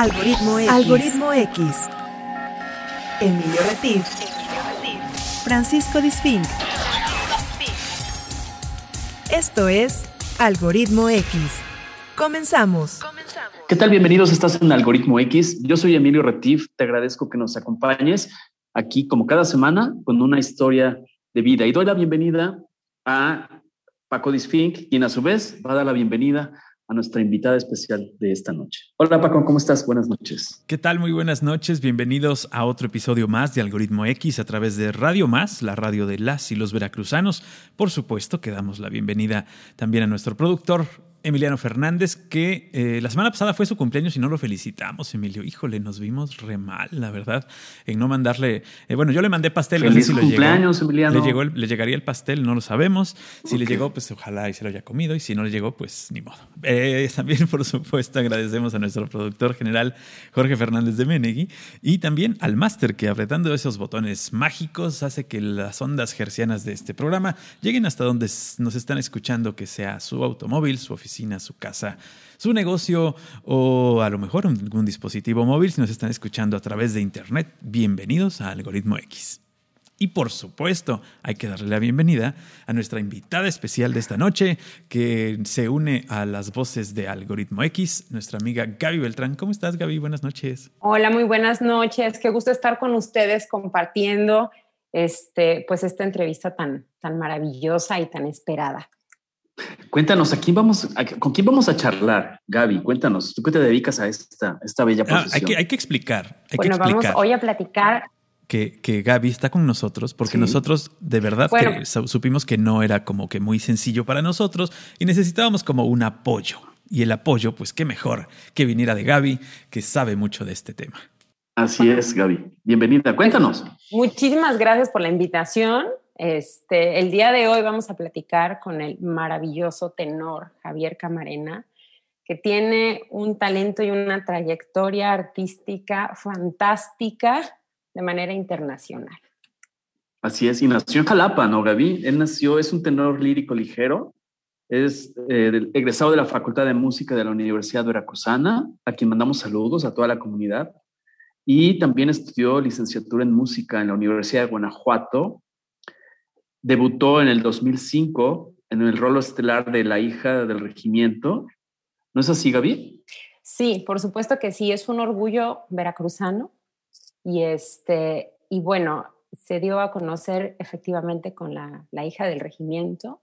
Algoritmo X. Algoritmo X. Emilio Retif. Francisco Disfink. Esto es Algoritmo X. Comenzamos. ¿Qué tal? Bienvenidos. Estás en Algoritmo X. Yo soy Emilio Retif. Te agradezco que nos acompañes aquí como cada semana con una historia de vida. Y doy la bienvenida a Paco Disfink, quien a su vez va a dar la bienvenida a nuestra invitada especial de esta noche. Hola Paco, ¿cómo estás? Buenas noches. ¿Qué tal? Muy buenas noches. Bienvenidos a otro episodio más de Algoritmo X a través de Radio Más, la radio de las y los veracruzanos. Por supuesto que damos la bienvenida también a nuestro productor Emiliano Fernández, que eh, la semana pasada fue su cumpleaños y no lo felicitamos, Emilio. Híjole, nos vimos re mal, la verdad, en no mandarle. Eh, bueno, yo le mandé pastel. Feliz no sé si cumpleaños, Emiliano. Le, llegó le llegaría el pastel, no lo sabemos. Si le llegó, pues ojalá y se lo haya comido. Y si no le llegó, pues ni modo. Eh, también, por supuesto, agradecemos a nuestro productor general, Jorge Fernández de Menegui, y también al máster que apretando esos botones mágicos hace que las ondas gercianas de este programa lleguen hasta donde nos están escuchando, que sea su automóvil, su oficina su casa, su negocio o a lo mejor algún dispositivo móvil si nos están escuchando a través de Internet. Bienvenidos a Algoritmo X. Y por supuesto, hay que darle la bienvenida a nuestra invitada especial de esta noche, que se une a las voces de Algoritmo X, nuestra amiga Gaby Beltrán. ¿Cómo estás, Gaby? Buenas noches. Hola, muy buenas noches. Qué gusto estar con ustedes compartiendo este, pues esta entrevista tan, tan maravillosa y tan esperada. Cuéntanos, ¿a quién vamos, ¿con quién vamos a charlar, Gaby? Cuéntanos, ¿tú qué te dedicas a esta, esta bella profesión? Ah, hay, que, hay, que, explicar. Hay bueno, que explicar vamos hoy a platicar. Que, que Gaby está con nosotros porque nosotros de verdad que supimos que no era como que muy sencillo para nosotros y necesitábamos como un apoyo. Y el apoyo, pues qué mejor que viniera de Gaby, que sabe mucho de este tema. Así es, Gaby. Bienvenida. Cuéntanos. Muchísimas gracias por la invitación. Este, el día de hoy vamos a platicar con el maravilloso tenor Javier Camarena, que tiene un talento y una trayectoria artística fantástica de manera internacional. Así es, y nació en Jalapa, ¿no, Gaby? Él nació, es un tenor lírico ligero, es eh, egresado de la Facultad de Música de la Universidad Veracruzana, a quien mandamos saludos a toda la comunidad, y también estudió licenciatura en música en la Universidad de Guanajuato Debutó en el 2005 en el rol estelar de la hija del regimiento. ¿No es así, Gaby? Sí, por supuesto que sí. Es un orgullo veracruzano. Y, este, y bueno, se dio a conocer efectivamente con la, hija del regimiento.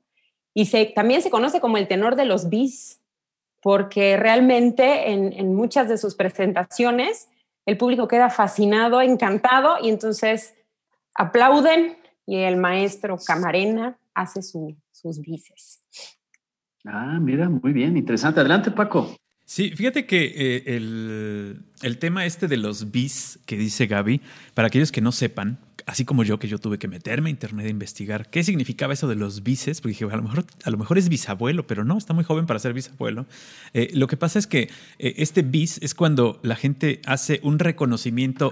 Y se, también se conoce como el tenor de los bis, porque realmente en, en muchas de sus presentaciones el público queda fascinado, encantado, y entonces aplauden y el maestro Camarena hace sus bices. Ah, mira, muy bien, interesante. Adelante, Paco. Sí, fíjate que eh, el, el, tema este de los bis que dice Gaby, para aquellos que no sepan, así como yo, que yo tuve que meterme a internet a investigar qué significaba eso de los bises, porque dije, a lo mejor, a lo mejor es bisabuelo, pero no, está muy joven para ser bisabuelo. Eh, lo que pasa es que eh, este bis es cuando la gente hace un reconocimiento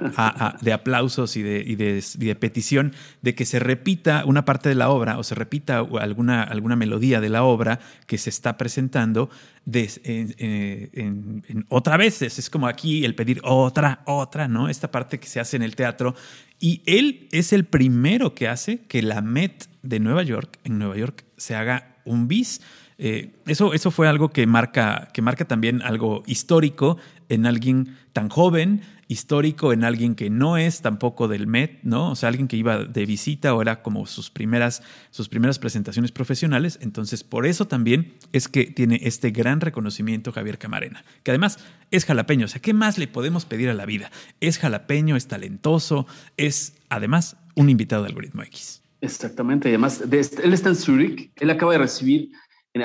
de aplausos y, de, petición de que se repita una parte de la obra o se repita alguna, alguna melodía de la obra que se está presentando de, en, otra vez. Es como aquí el pedir otra, otra, ¿no? Esta parte que se hace en el teatro y él es el primero que hace que la Met de Nueva York, en Nueva York, se haga un bis. Eh, eso, eso fue algo que marca, que marca también algo histórico en alguien tan joven, histórico en alguien que no es tampoco del Met, ¿no? O sea, alguien que iba de visita o era como sus primeras, sus primeras presentaciones profesionales. Entonces, por eso también es que tiene este gran reconocimiento Javier Camarena, que además es jalapeño. O sea, ¿qué más le podemos pedir a la vida? Es jalapeño, es talentoso, es además un invitado de Algoritmo X. Exactamente, y además él está en Zurich, él acaba de recibir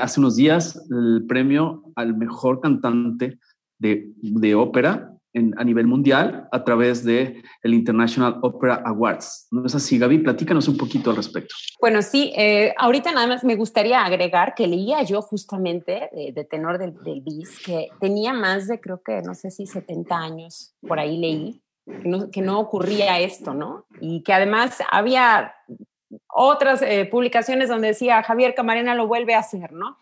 hace unos días el premio al mejor cantante de, de ópera a nivel mundial a través de el International Opera Awards. ¿No es así, Gaby? Platícanos un poquito al respecto. Bueno, sí, eh, ahorita nada más me gustaría agregar que leía yo justamente de, tenor del, del, BIS, que tenía más de, creo que, no sé si 70 años, por ahí leí, que no, que no ocurría esto, ¿no? Y que además había otras eh, publicaciones donde decía Javier Camarena lo vuelve a hacer, ¿no?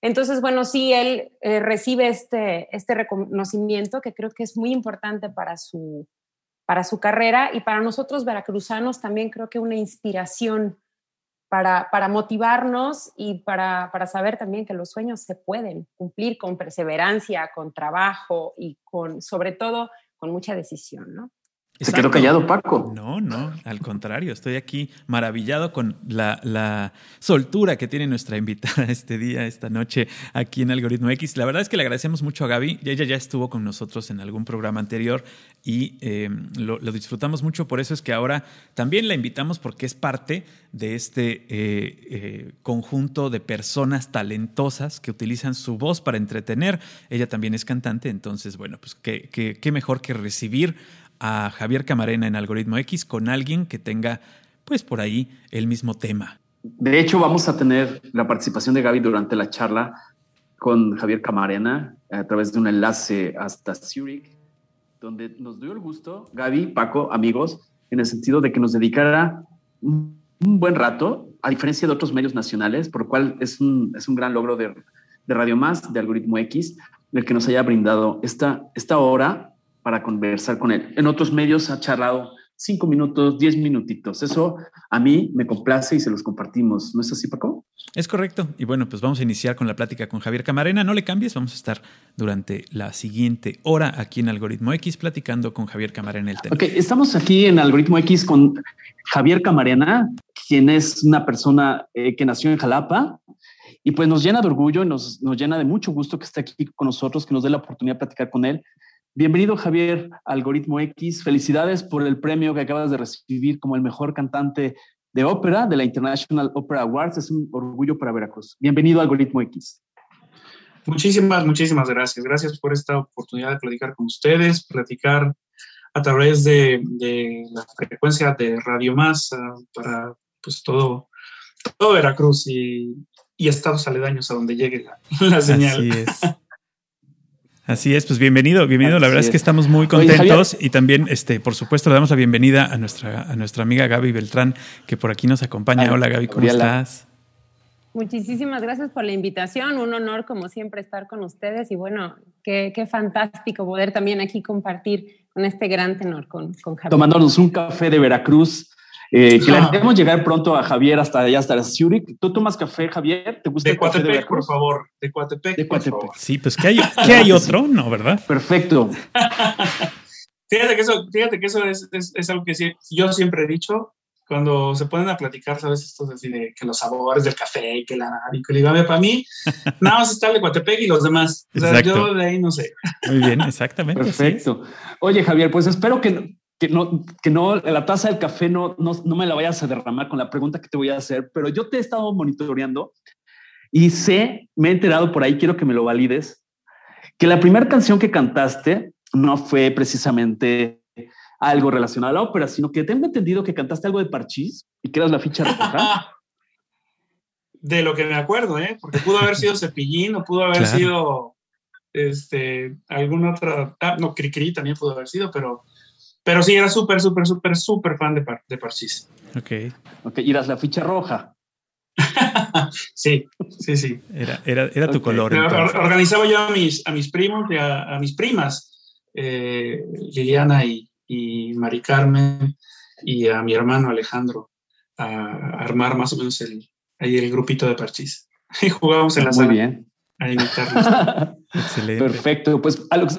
Entonces, bueno, sí, él eh, recibe este, este reconocimiento que creo que es muy importante para su, para su carrera y para nosotros veracruzanos también creo que una inspiración para, para motivarnos y para, para, saber también que los sueños se pueden cumplir con perseverancia, con trabajo y con, sobre todo, con mucha decisión, ¿no? Se quedó callado, Paco. No, no, al contrario, estoy aquí maravillado con la, soltura que tiene nuestra invitada este día, esta noche, aquí en Algoritmo X. La verdad es que le agradecemos mucho a Gaby. Ella ya estuvo con nosotros en algún programa anterior y em, lo, disfrutamos mucho. Por eso es que ahora también la invitamos porque es parte de este eh, eh, conjunto de personas talentosas que utilizan su voz para entretener. Ella también es cantante, entonces, bueno, pues qué, qué mejor que recibir a Javier Camarena en Algoritmo X con alguien que tenga, pues por ahí, el mismo tema. De hecho, vamos a tener la participación de Gaby durante la charla con Javier Camarena a través de un enlace hasta Zurich, donde nos dio el gusto, Gaby, Paco, amigos, en el sentido de que nos dedicara un, buen rato, a diferencia de otros medios nacionales, por lo cual es un, es un gran logro de, de Radio Más, de Algoritmo X, el que nos haya brindado esta, esta hora para conversar con él. En otros medios ha charlado cinco minutos, diez minutitos. Eso a mí me complace y se los compartimos. ¿No es así, Paco? Es correcto. Y bueno, pues vamos a iniciar con la plática con Javier Camarena. No le cambies, vamos a estar durante la siguiente hora aquí en Algoritmo X platicando con Javier Camarena el tema. Ok, estamos aquí en Algoritmo X con Javier Camarena, quien es una persona eh, que nació en Jalapa. Y pues nos llena de orgullo y nos, nos llena de mucho gusto que esté aquí con nosotros, que nos dé la oportunidad de platicar con él Bienvenido Javier, Algoritmo X. Felicidades por el premio que acabas de recibir como el mejor cantante de ópera de la International Opera Awards. Es un orgullo para Veracruz. Bienvenido Algoritmo X. Muchísimas, muchísimas gracias. Gracias por esta oportunidad de platicar con ustedes, platicar a través de, la frecuencia de Radio Más ah, para pues todo, todo Veracruz y, estados aledaños a donde llegue la, señal. Así es. Así es, pues bienvenido, bienvenido. la verdad es. que estamos muy contentos y también, este, por supuesto, le damos la bienvenida a nuestra, a nuestra amiga Gaby Beltrán, que por aquí nos acompaña. Hola Gaby, ¿cómo estás? Muchísimas gracias por la invitación. Un honor, como siempre, estar con ustedes y bueno, qué, qué fantástico poder también aquí compartir con este gran tenor, con, con Javier. Tomándonos un café de Veracruz eh, que ah. llegar pronto a Javier hasta allá, hasta Zurich. ¿Tú tomas café, Javier? ¿Te gusta de el café de por favor. De Coatepec, de Coatepec. Sí, pues ¿qué hay, ¿qué hay otro? No, ¿verdad? Perfecto. fíjate que eso, fíjate que eso es, es, algo que yo siempre he dicho. Cuando se ponen a platicar, ¿sabes? Esto así de que los sabores del café y que la y para mí, nada más está el de Coatepec y los demás. O sea, yo de ahí no sé. Muy bien, exactamente. Perfecto. Oye, Javier, pues espero que, que no, que no, la taza del café no, no, no, me la vayas a derramar con la pregunta que te voy a hacer, pero yo te he estado monitoreando y sé, me he enterado por ahí, quiero que me lo valides, que la primera canción que cantaste no fue precisamente algo relacionado a la ópera, sino que tengo entendido que cantaste algo de Parchís y que eras la ficha roja. De lo que me acuerdo, ¿eh? Porque pudo haber sido Cepillín o pudo haber sido este, alguna otra. Ah, no, Cricri también pudo haber sido, pero pero sí, era súper, súper, súper, súper fan de, Par de Parchís. Ok. Ok, y eras la ficha roja. sí, sí, sí. Era, era, era tu color. organizaba yo a mis, a mis primos y a, mis primas, eh, Liliana y, y Mari Carmen, y a mi hermano Alejandro, a, armar más o menos el, ahí el grupito de Parchís. Y jugábamos en la Muy sala. bien. Excelente. Perfecto. Pues a los,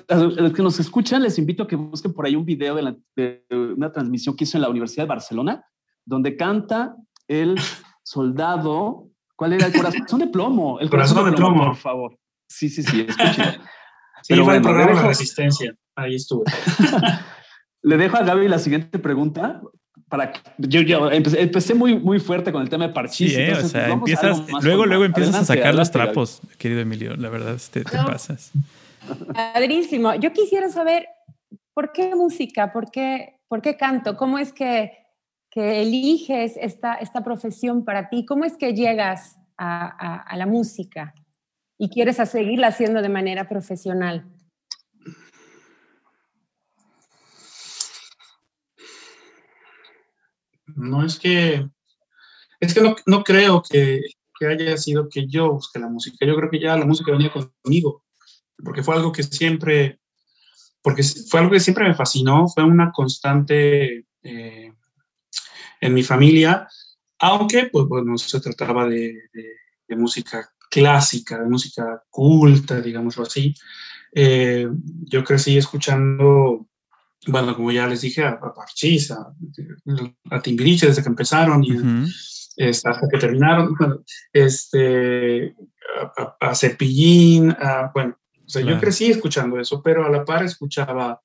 que nos escuchan, les invito a que busquen por ahí un video de, una transmisión que hizo en la Universidad de Barcelona, donde canta el soldado. ¿Cuál era? El corazón de plomo. El corazón, de, plomo, por favor. Sí, sí, sí, escúchalo. Sí, Pero fue el programa de resistencia. Ahí estuve. le dejo a Gaby la siguiente pregunta para yo, yo empecé, muy, muy fuerte con el tema de parchís. Sí, ¿eh? o sea, empiezas, luego, luego empiezas a sacar los trapos, querido Emilio. La verdad, te, te pasas. Padrísimo. Yo quisiera saber por qué música, por qué, por qué canto, cómo es que, que eliges esta, esta profesión para ti, cómo es que llegas a, a, a la música y quieres seguirla haciendo de manera profesional. No es que, es que no, creo que, que haya sido que yo busqué la música. Yo creo que ya la música venía conmigo, porque fue algo que siempre, porque fue algo que siempre me fascinó, fue una constante eh, en mi familia, aunque, pues bueno, se trataba de, música clásica, de música culta, digámoslo así. Eh, yo crecí escuchando bueno, como ya les dije, a, a Parchís, a, Timbiriche desde que empezaron y este, hasta que terminaron, este, a, Cepillín, bueno, o sea, yo crecí escuchando eso, pero a la par escuchaba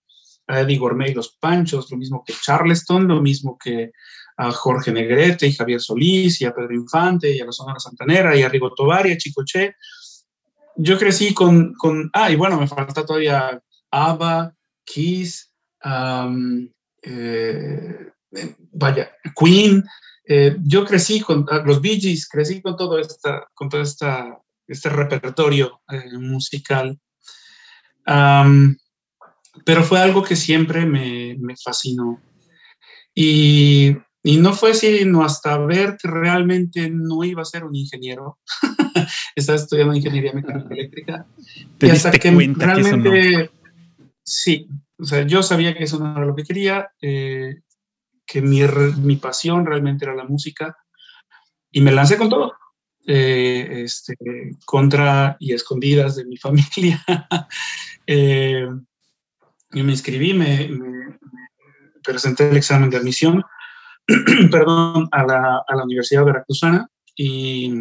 a Eddie Gourmet y los Panchos, lo mismo que Charleston, lo mismo que a Jorge Negrete y Javier Solís y a Pedro Infante y a la Sonora Santanera y a Rigo Tobar y a Chicoche. Yo crecí con, con, ah, y bueno, me falta todavía ABBA, Kiss, eh, vaya, Queen. Eh, yo crecí con ah, los Bee Gees, crecí con todo, esta, con todo esta, este repertorio eh, musical. pero fue algo que siempre me, me fascinó. Y, y, no fue sino hasta ver que realmente no iba a ser un ingeniero. Estaba estudiando ingeniería mecánica eléctrica. y hasta que realmente, sí, o sea, yo sabía que eso no era lo que quería, eh, que mi, mi, pasión realmente era la música y me lancé con todo, eh, este, contra y escondidas de mi familia. eh, y me inscribí, me, presenté el examen de admisión, perdón, a la, a la, Universidad Veracruzana y,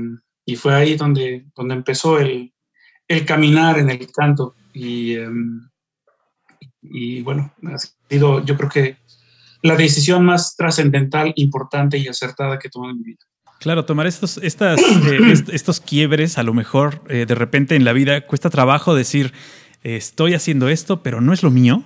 y, fue ahí donde, donde empezó el, el caminar en el canto y... Um, y bueno, ha sido yo creo que la decisión más trascendental, importante y acertada que he tomado en mi vida. Claro, tomar estos, estas, eh, estos quiebres, a lo mejor eh, de repente en la vida cuesta trabajo decir, estoy haciendo esto, pero no es lo mío,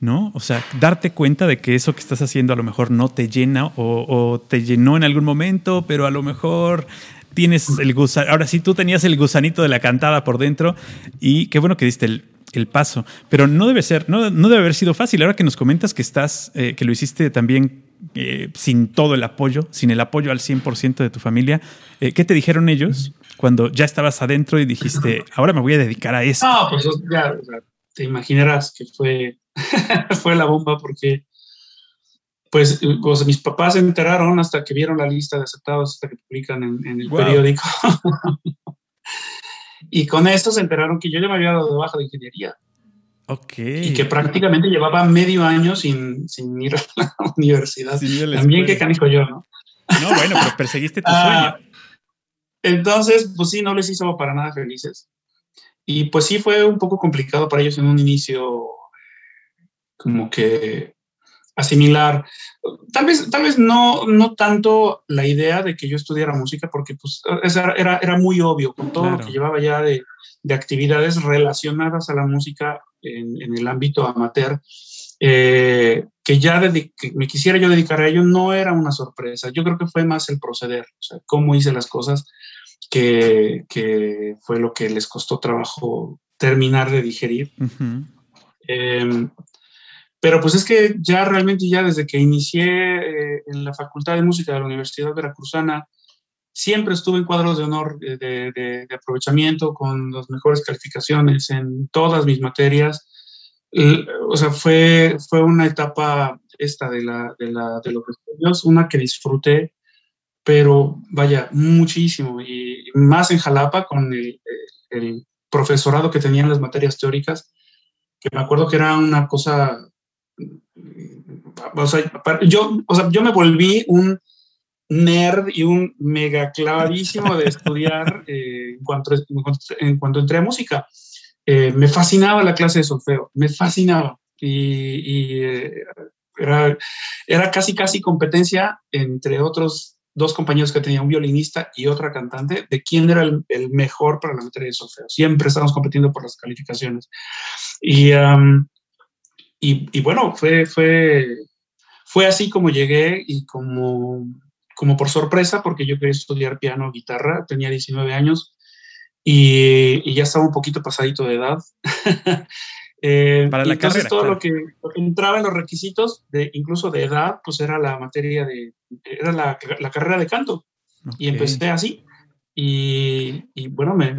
¿no? O sea, darte cuenta de que eso que estás haciendo a lo mejor no te llena o, te llenó en algún momento, pero a lo mejor tienes el gusanito, ahora sí tú tenías el gusanito de la cantada por dentro y qué bueno que diste el, el paso. Pero no debe ser, no, no, debe haber sido fácil. Ahora que nos comentas que estás, eh, que lo hiciste también eh, sin todo el apoyo, sin el apoyo al 100% de tu familia, eh, ¿qué te dijeron ellos cuando ya estabas adentro y dijiste, ahora me voy a dedicar a esto? No, pues ya, te imaginarás que fue, fue la bomba porque pues, mis papás se enteraron hasta que vieron la lista de aceptados, hasta que publican en, el periódico. Y con esto se enteraron que yo ya me había dado de baja de ingeniería. Ok. Y que prácticamente llevaba medio año sin, sin ir a la universidad. También que canijo yo, ¿no? No, bueno, pero perseguiste tu ah, sueño. Entonces, pues sí, no les hizo para nada felices. Y pues sí fue un poco complicado para ellos en un inicio, como que asimilar, tal vez, tal vez no, no tanto la idea de que yo estudiara música, porque pues era, era muy obvio con todo lo que llevaba ya de, de, actividades relacionadas a la música en, en el ámbito amateur, eh, que ya que me quisiera yo dedicar a ello no era una sorpresa, yo creo que fue más el proceder, o sea, cómo hice las cosas, que, que fue lo que les costó trabajo terminar de digerir. Pero pues es que ya realmente ya desde que inicié eh, en la Facultad de Música de la Universidad Veracruzana, siempre estuve en cuadros de honor de, de, aprovechamiento con las mejores calificaciones en todas mis materias. o sea, fue, fue una etapa esta de, la, de, la, de los estudios, una que disfruté, pero vaya, muchísimo. Y más en Jalapa con el, el profesorado que tenía en las materias teóricas, que me acuerdo que era una cosa o sea, yo, o sea, yo me volví un nerd y un mega clavadísimo de estudiar eh, en, cuanto, en, cuanto, entré a música. Eh, me fascinaba la clase de solfeo, me fascinaba. Y, eh, era, era casi, casi competencia entre otros dos compañeros que tenía un violinista y otra cantante de quién era el, mejor para la materia de solfeo. Siempre estábamos compitiendo por las calificaciones. Y, y, bueno, fue, fue, fue así como llegué y como, como por sorpresa, porque yo quería estudiar piano, guitarra, tenía 19 años y, ya estaba un poquito pasadito de edad. eh, Para la entonces todo lo, que, entraba en los requisitos, de, incluso de edad, pues era la materia de, era la, la carrera de canto. Y empecé así. y, bueno, me,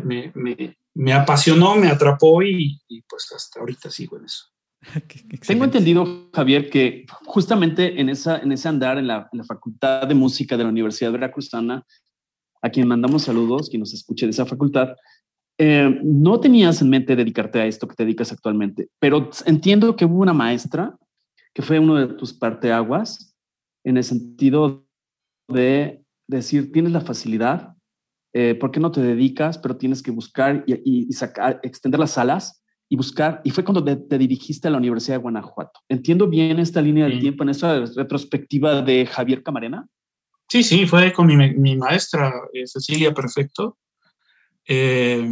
me, apasionó, me atrapó y, pues hasta ahorita sigo en eso. Tengo entendido, Javier, que justamente en, esa, en ese andar en la, Facultad de Música de la Universidad Veracruzana, a quien mandamos saludos, quien nos escuche de esa facultad, eh, no tenías en mente dedicarte a esto que te dedicas actualmente, pero entiendo que hubo una maestra que fue uno de tus parteaguas en el sentido de decir, tienes la facilidad, eh, ¿por qué no te dedicas? Pero tienes que buscar y, sacar, extender las alas y buscar. Y fue cuando te, dirigiste a la Universidad de Guanajuato. ¿Entiendo bien esta línea del tiempo en esta retrospectiva de Javier Camarena? Sí, sí, fue con mi, maestra eh, Cecilia Perfecto. Eh,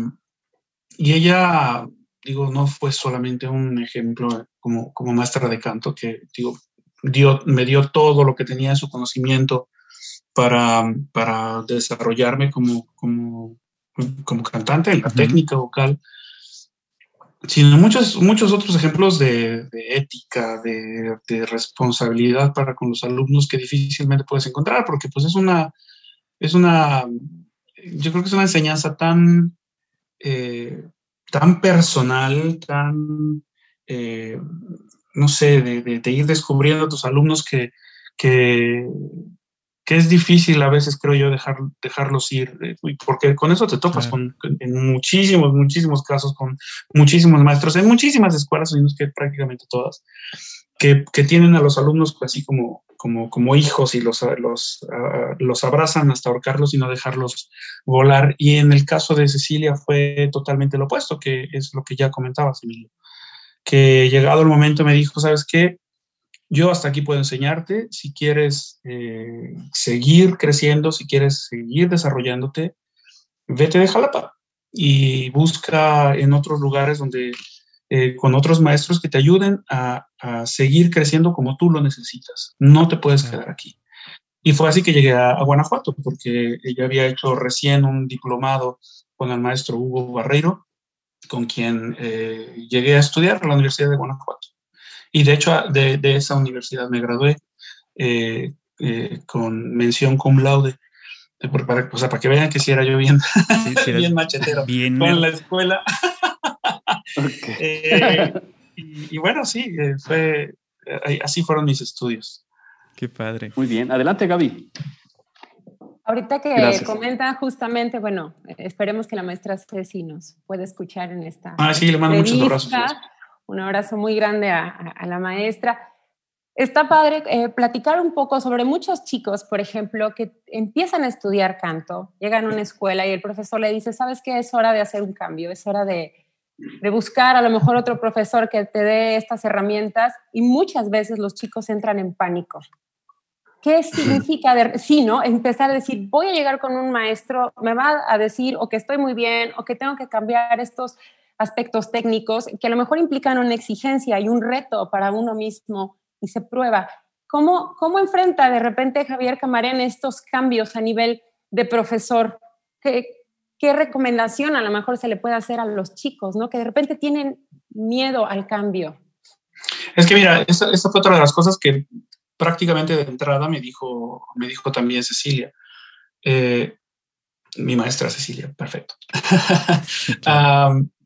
y ella, digo, no fue solamente un ejemplo como, como maestra de canto, que digo, dio, me dio todo lo que tenía en su conocimiento para, para desarrollarme como, como, como cantante en la técnica vocal, sino muchos, muchos otros ejemplos de, ética, de, responsabilidad para con los alumnos que difícilmente puedes encontrar, porque pues es una, es una, yo creo que es una enseñanza tan, eh, tan personal, tan, eh, no sé, de, de, ir descubriendo a tus alumnos que, que, que es difícil a veces, creo yo, dejar, dejarlos ir, eh, porque con eso te topas con, en muchísimos, muchísimos casos, con muchísimos maestros, en muchísimas escuelas, que prácticamente todas, que, que, tienen a los alumnos así como, como, como hijos y los, los, ah, los abrazan hasta ahorcarlos y no dejarlos volar. Y en el caso de Cecilia fue totalmente lo opuesto, que es lo que ya comentabas, Emilio, que llegado el momento me dijo, ¿sabes qué? Yo hasta aquí puedo enseñarte. Si quieres eh, seguir creciendo, si quieres seguir desarrollándote, vete de Jalapa y busca en otros lugares donde eh, con otros maestros que te ayuden a, seguir creciendo como tú lo necesitas. No te puedes quedar aquí. Y fue así que llegué a, Guanajuato, porque ella había hecho recién un diplomado con el maestro Hugo Barreiro, con quien eh, llegué a estudiar en la Universidad de Guanajuato. Y de hecho, de, esa universidad me gradué eh, eh, con mención cum laude. Eh, para, o sea, para que vean que si era yo bien, bien machetero bien con la escuela. y, bueno, sí, fue, así fueron mis estudios. Qué padre. Muy bien. Adelante, Gaby. Ahorita que comenta justamente, bueno, esperemos que la maestra Ceci nos pueda escuchar en esta. Ah, sí, le mando muchos abrazos un abrazo muy grande a, la maestra. Está padre eh, platicar un poco sobre muchos chicos, por ejemplo, que empiezan a estudiar canto, llegan a una escuela y el profesor le dice, ¿sabes qué? Es hora de hacer un cambio, es hora de, de buscar a lo mejor otro profesor que te dé estas herramientas y muchas veces los chicos entran en pánico. ¿Qué significa, de, sí, no? Empezar a decir, voy a llegar con un maestro, me va a decir o que estoy muy bien o que tengo que cambiar estos aspectos técnicos que a lo mejor implican una exigencia y un reto para uno mismo y se prueba. ¿Cómo, cómo enfrenta de repente Javier Camarén estos cambios a nivel de profesor? ¿Qué, ¿Qué recomendación a lo mejor se le puede hacer a los chicos, ¿no? que de repente tienen miedo al cambio? Es que mira, esta, fue otra de las cosas que prácticamente de entrada me dijo, me dijo también Cecilia. Eh, mi maestra Cecilia, perfecto.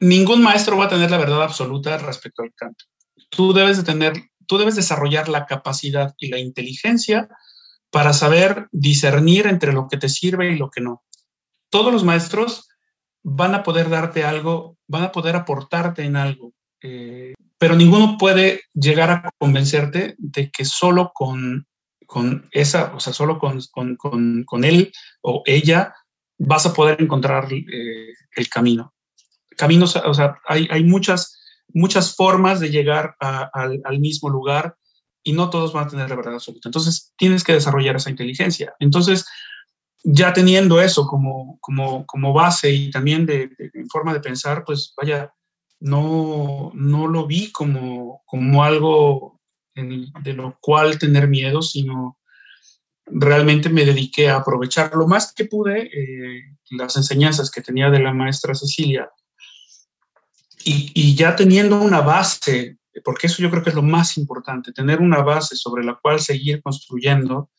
ningún maestro va a tener la verdad absoluta respecto al canto. Tú debes de tener, tú debes desarrollar la capacidad y la inteligencia para saber discernir entre lo que te sirve y lo que no. Todos los maestros van a poder darte algo, van a poder aportarte en algo, eh, pero ninguno puede llegar a convencerte de que solo con, con esa, o sea, solo con, con, él o ella vas a poder encontrar eh, el camino caminos, o sea, hay, hay muchas, muchas formas de llegar al, mismo lugar y no todos van a tener la verdad absoluta. Entonces, tienes que desarrollar esa inteligencia. Entonces, ya teniendo eso como, como, como base y también de, forma de pensar, pues vaya, no, no lo vi como, como algo de lo cual tener miedo, sino realmente me dediqué a aprovechar lo más que pude eh, las enseñanzas que tenía de la maestra Cecilia y, ya teniendo una base, porque eso yo creo que es lo más importante, tener una base sobre la cual seguir construyendo,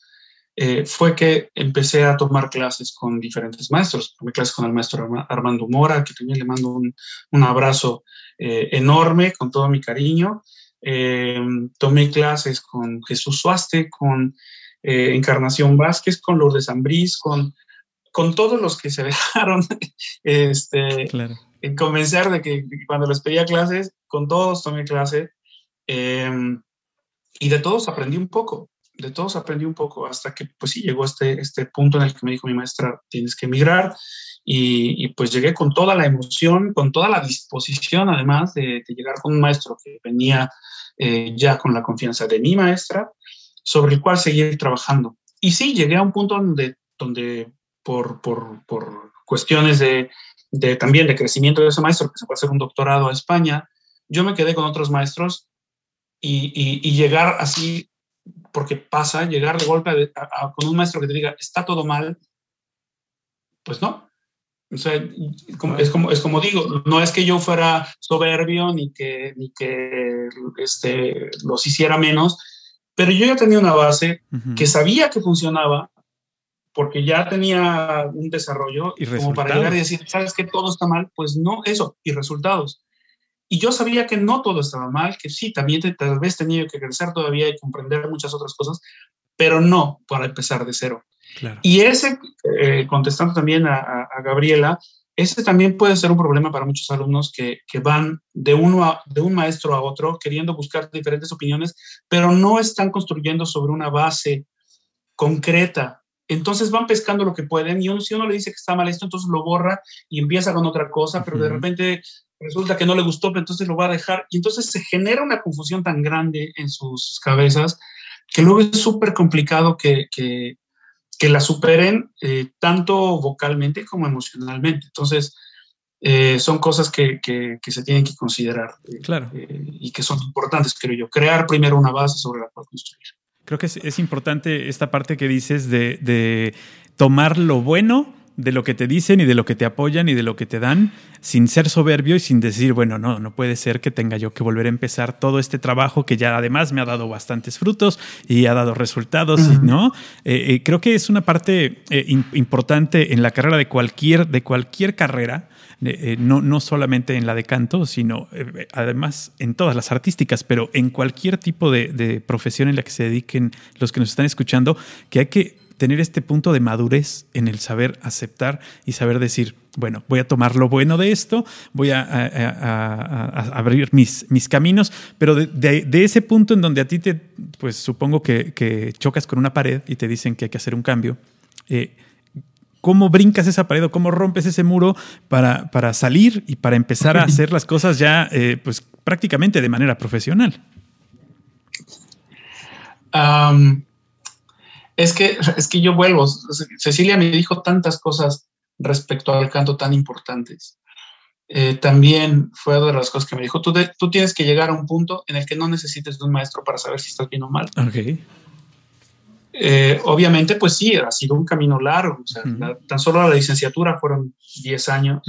eh, fue que empecé a tomar clases con diferentes maestros. Tomé clases con el maestro Armando Mora, que también le mando un, abrazo eh, enorme, con todo mi cariño. Eh, tomé clases con Jesús Suaste, con Encarnación Vázquez, con Lourdes Ambrís, con, con todos los que se dejaron este, en convencer de que, cuando les pedía clases, con todos tomé clase. y de todos aprendí un poco de todos aprendí un poco hasta que pues sí llegó este, este punto en el que me dijo mi maestra, tienes que emigrar y, pues llegué con toda la emoción, con toda la disposición además de, llegar con un maestro que venía eh, ya con la confianza de mi maestra, sobre el cual seguir trabajando. Y sí, llegué a un punto donde, donde por, por, por cuestiones de, de, también de crecimiento de ese maestro, que se a hacer un doctorado a España, yo me quedé con otros maestros y, y, y llegar así porque pasa llegar de golpe con un maestro que te diga, está todo mal, pues no. O sea, es, como, es como digo, no es que yo fuera soberbio ni que, ni que este, los hiciera menos, pero yo ya tenía una base que sabía que funcionaba porque ya tenía un desarrollo ¿Y como para llegar y decir, ¿sabes que todo está mal? Pues no, eso, y resultados. Y yo sabía que no todo estaba mal, que sí, también tal vez tenía que crecer todavía y comprender muchas otras cosas, pero no para empezar de cero. Y ese, eh, contestando también a, Gabriela, ese también puede ser un problema para muchos alumnos que, que van de, uno de un maestro a otro queriendo buscar diferentes opiniones, pero no están construyendo sobre una base concreta. Entonces van pescando lo que pueden y uno, si uno le dice que está mal esto, entonces lo borra y empieza con otra cosa, pero de repente resulta que no le gustó, pero entonces lo va a dejar. Y entonces se genera una confusión tan grande en sus cabezas que luego es súper complicado que, que, que, la superen eh, tanto vocalmente como emocionalmente. Entonces, eh, son cosas que, que, se tienen que considerar. Eh, claro. y que son importantes, creo yo. Crear primero una base sobre la cual construir. Creo que es, es importante esta parte que dices de, de tomar lo bueno de lo que te dicen y de lo que te apoyan y de lo que te dan, sin ser soberbio y sin decir, bueno, no, no puede ser que tenga yo que volver a empezar todo este trabajo que ya además me ha dado bastantes frutos y ha dado resultados, ¿no? Eh, eh, creo que es una parte eh, importante en la carrera de cualquier, de cualquier carrera. no, no solamente en la de canto, sino además en todas las artísticas, pero en cualquier tipo de, de profesión en la que se dediquen los que nos están escuchando, que hay que tener este punto de madurez en el saber aceptar y saber decir, bueno, voy a tomar lo bueno de esto, voy a, abrir mis, mis, caminos, pero de, ese punto en donde a ti te, pues supongo que, chocas con una pared y te dicen que hay que hacer un cambio, eh, ¿cómo brincas esa pared o cómo rompes ese muro para, para salir y para empezar a hacer las cosas ya, eh, pues prácticamente de manera profesional? Es que, es que yo vuelvo. Cecilia me dijo tantas cosas respecto al canto tan importantes. Eh, también fue una de las cosas que me dijo, tú, tú tienes que llegar a un punto en el que no necesites de un maestro para saber si estás bien o mal. Okay. Eh, obviamente, pues sí, ha sido un camino largo. tan solo la licenciatura fueron 10 años.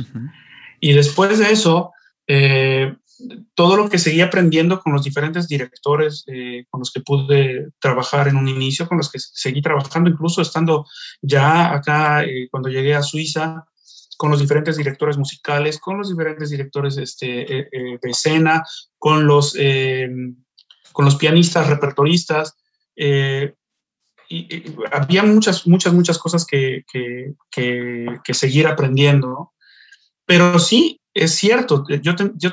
Y después de eso, eh, todo lo que seguí aprendiendo con los diferentes directores eh, con los que pude trabajar en un inicio, con los que seguí trabajando, incluso estando ya acá eh, cuando llegué a Suiza, con los diferentes directores musicales, con los diferentes directores este, eh, de escena, con los, con los pianistas, repertoristas. Y, había muchas, muchas, muchas cosas que, que, seguir aprendiendo. Pero sí, es cierto, yo, yo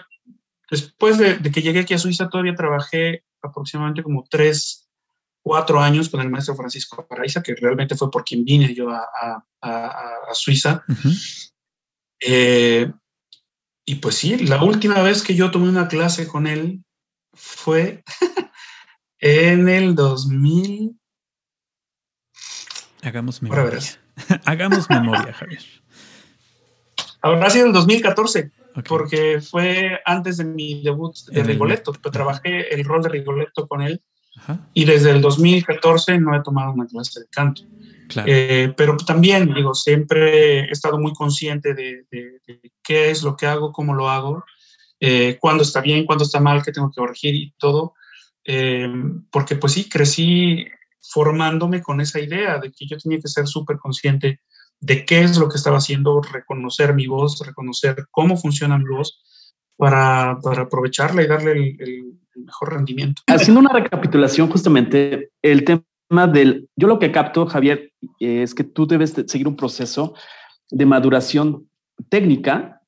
Después de, que llegué aquí a Suiza, todavía trabajé aproximadamente como tres, cuatro años con el maestro Francisco Paraiza, que realmente fue por quien vine yo a, Suiza. Eh, y pues sí, la última vez que yo tomé una clase con él fue en el 2000. Hagamos memoria. Hagamos memoria, Javier. Habrá sido el 2014 porque fue antes de mi debut de Rigoletto. trabajé el rol de Rigoletto con él y desde el 2014 no he tomado una clase de canto. Eh, pero también, digo, siempre he estado muy consciente de, qué es lo que hago, cómo lo hago, eh, cuándo está bien, cuándo está mal, qué tengo que corregir y todo. Eh, porque pues sí, crecí formándome con esa idea de que yo tenía que ser súper consciente de qué es lo que estaba haciendo, reconocer mi voz, reconocer cómo funciona mi voz para, para aprovecharla y darle el, mejor rendimiento. Haciendo una recapitulación, justamente, el tema del, yo lo que capto, Javier, es que tú debes seguir un proceso de maduración técnica,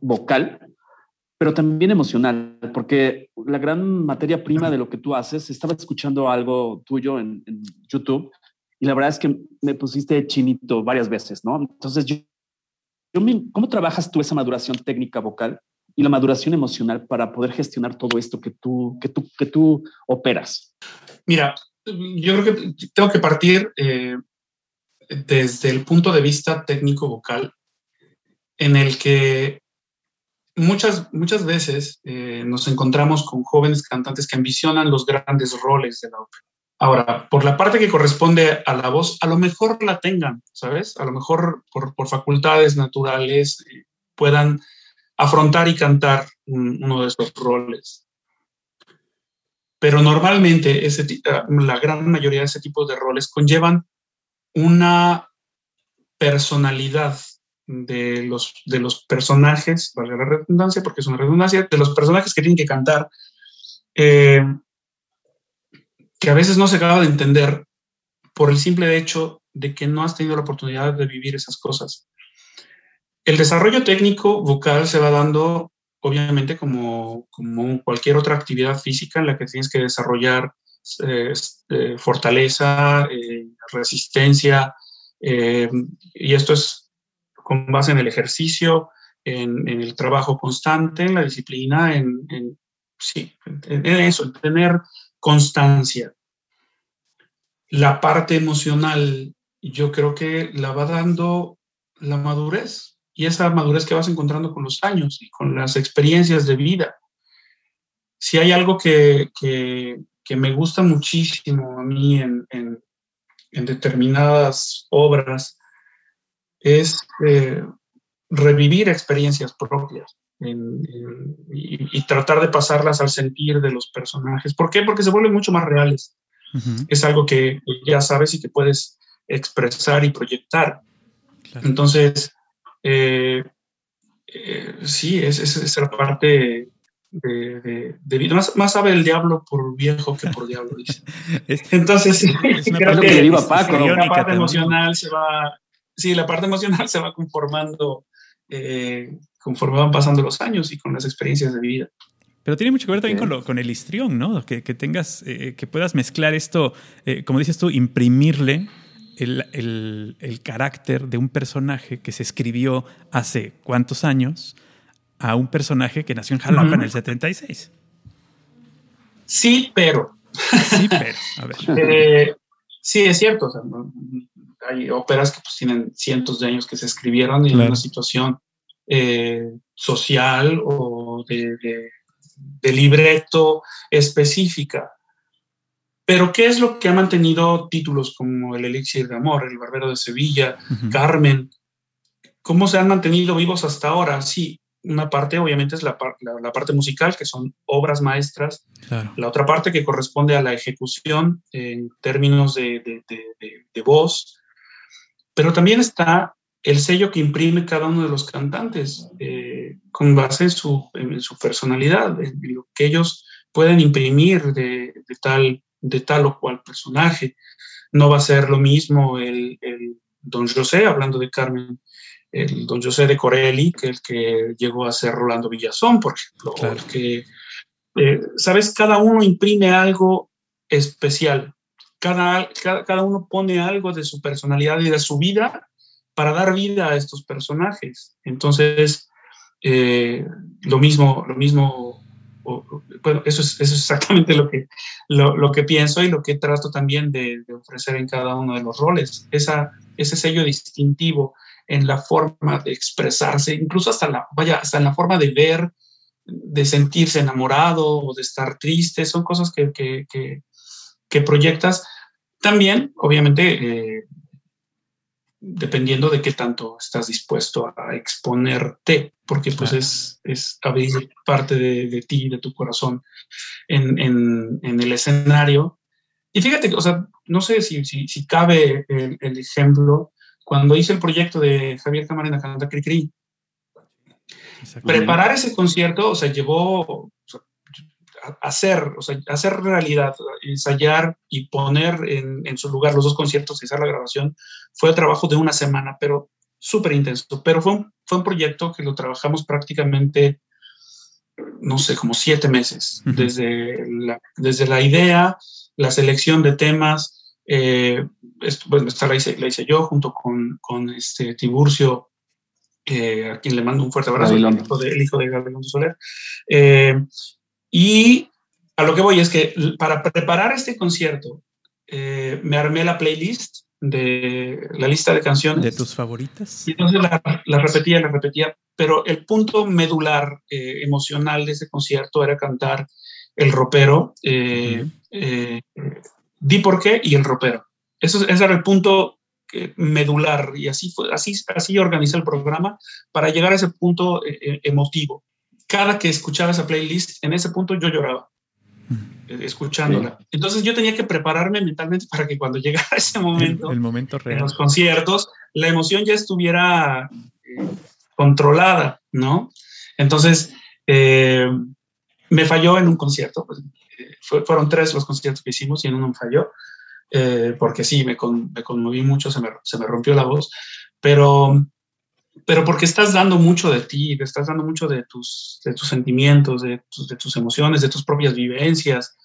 vocal, pero también emocional, porque la gran materia prima de lo que tú haces, estaba escuchando algo tuyo en, YouTube y la verdad es que me pusiste chinito varias veces, ¿no? Entonces, yo, ¿cómo trabajas tú esa maduración técnica vocal y la maduración emocional para poder gestionar todo esto que tú, que tú, que tú operas? Mira, yo creo que tengo que partir eh, desde el punto de vista técnico vocal, en el que muchas, muchas veces eh, nos encontramos con jóvenes cantantes que ambicionan los grandes roles de la ópera. Ahora, por la parte que corresponde a la voz, a lo mejor la tengan, ¿sabes? A lo mejor por, por facultades naturales eh, puedan afrontar y cantar uno de esos roles. Pero normalmente ese, ah, la gran mayoría de ese tipo de roles conllevan una personalidad de los, de los personajes, valga la redundancia, porque es una redundancia, de los personajes que tienen que cantar, eh, que a veces no se acaba de entender por el simple hecho de que no has tenido la oportunidad de vivir esas cosas. El desarrollo técnico vocal se va dando, obviamente, como, como cualquier otra actividad física en la que tienes que desarrollar eh, eh, fortaleza, resistencia, y esto es con base en el ejercicio, en, el trabajo constante, en la disciplina, en, sí, en, eso, en tener constancia. La parte emocional, yo creo que la va dando la madurez y esa madurez que vas encontrando con los años y con las experiencias de vida. Si hay algo que, me gusta muchísimo a mí en, en determinadas obras, es eh, revivir experiencias propias y, tratar de pasarlas al sentir de los personajes. ¿Por qué? Porque se vuelven mucho más reales. Es algo que ya sabes y que puedes expresar y proyectar. Entonces, eh, eh, sí, esa es, la parte de, vida. Más, sabe el diablo por viejo que por diablo, dice. Entonces, creo que, la parte emocional se va, sí, la parte emocional se va conformando eh, conforme van pasando los años y con las experiencias de vida. Pero tiene mucho que ver también con, lo, con el histrión, ¿no? Que, tengas, eh, que puedas mezclar esto, eh, como dices tú, imprimirle el, carácter de un personaje que se escribió hace cuántos años a un personaje que nació en Jalapa en el 76. Sí, pero. Sí, pero. A ver. sí, es cierto. O sea, hay óperas que pues, tienen cientos de años que se escribieron en una situación eh, social o de, libreto específica. Pero ¿qué es lo que ha mantenido títulos como El Elixir de Amor, El Barbero de Sevilla, Carmen? ¿Cómo se han mantenido vivos hasta ahora? Sí, una parte obviamente es la, parte musical, que son obras maestras. La otra parte que corresponde a la ejecución en términos de, de voz, pero también está el sello que imprime cada uno de los cantantes eh, con base en su, personalidad, en lo que ellos pueden imprimir de, tal, de tal o cual personaje. No va a ser lo mismo el, Don José, hablando de Carmen, el Don José de Corelli, que el que llegó a ser Rolando Villazón, por ejemplo. que, eh, ¿sabes? Cada uno imprime algo especial cada, cada, uno pone algo de su personalidad y de su vida para dar vida a estos personajes. Entonces, eh, lo mismo, lo mismo, bueno, eso es, eso es exactamente lo que, lo, que pienso y lo que trato también de, ofrecer en cada uno de los roles, esa, ese sello distintivo en la forma de expresarse, incluso hasta la, vaya, hasta en la forma de ver, de sentirse enamorado o de estar triste, son cosas que, que, que proyectas. También, obviamente, eh, dependiendo de qué tanto estás dispuesto a exponerte, porque pues es, es abrir parte de, de ti, de tu corazón en, en, el escenario. y fíjate, o sea, no sé si, si, cabe el, ejemplo, cuando hice el proyecto de Javier Camarena Canta Cri preparar ese concierto, o sea, llevó hacer, o sea, hacer realidad, ensayar y poner en, en, su lugar los dos conciertos y hacer la grabación, fue el trabajo de una semana, pero súper intenso. Pero fue un, fue un proyecto que lo trabajamos prácticamente, no sé, como siete meses, desde, la, desde la idea, la selección de temas, eh, bueno, esta la hice, la hice, yo junto con, con este Tiburcio, eh, a quien le mando un fuerte abrazo, el hijo, de, el hijo de Gabriel Soler. Eh, y a lo que voy es que para preparar este concierto, eh, me armé la playlist de la lista de canciones. ¿De tus favoritas? Y entonces la, la repetía, la repetía, pero el punto medular emocional de ese concierto era cantar el ropero, eh, eh, di por qué y el ropero. Eso, ese era el punto medular y así, fue, así, así organizé el programa para llegar a ese punto eh, emotivo. Cada que escuchaba esa playlist, en ese punto yo lloraba escuchándola. Entonces yo tenía que prepararme mentalmente para que cuando llegara ese momento, el, momento real. en los conciertos, la emoción ya estuviera controlada, ¿no? Entonces, me falló en un concierto, pues, eh, fueron tres los conciertos que hicimos y en uno me falló, eh, porque sí, me, me, conmoví mucho, se me, se me, rompió la voz, pero, pero porque estás dando mucho de ti, estás dando mucho de tus, de tus sentimientos, de tus, de tus emociones, de tus propias vivencias.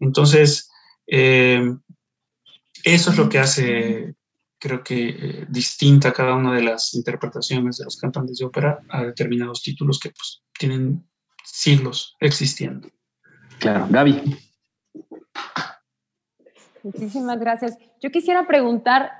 Entonces, eh, eso es lo que hace, creo que, distinta cada una de las interpretaciones de los cantantes de ópera a determinados títulos que pues, tienen siglos existiendo. Claro, Gaby. Muchísimas gracias. Yo quisiera preguntar,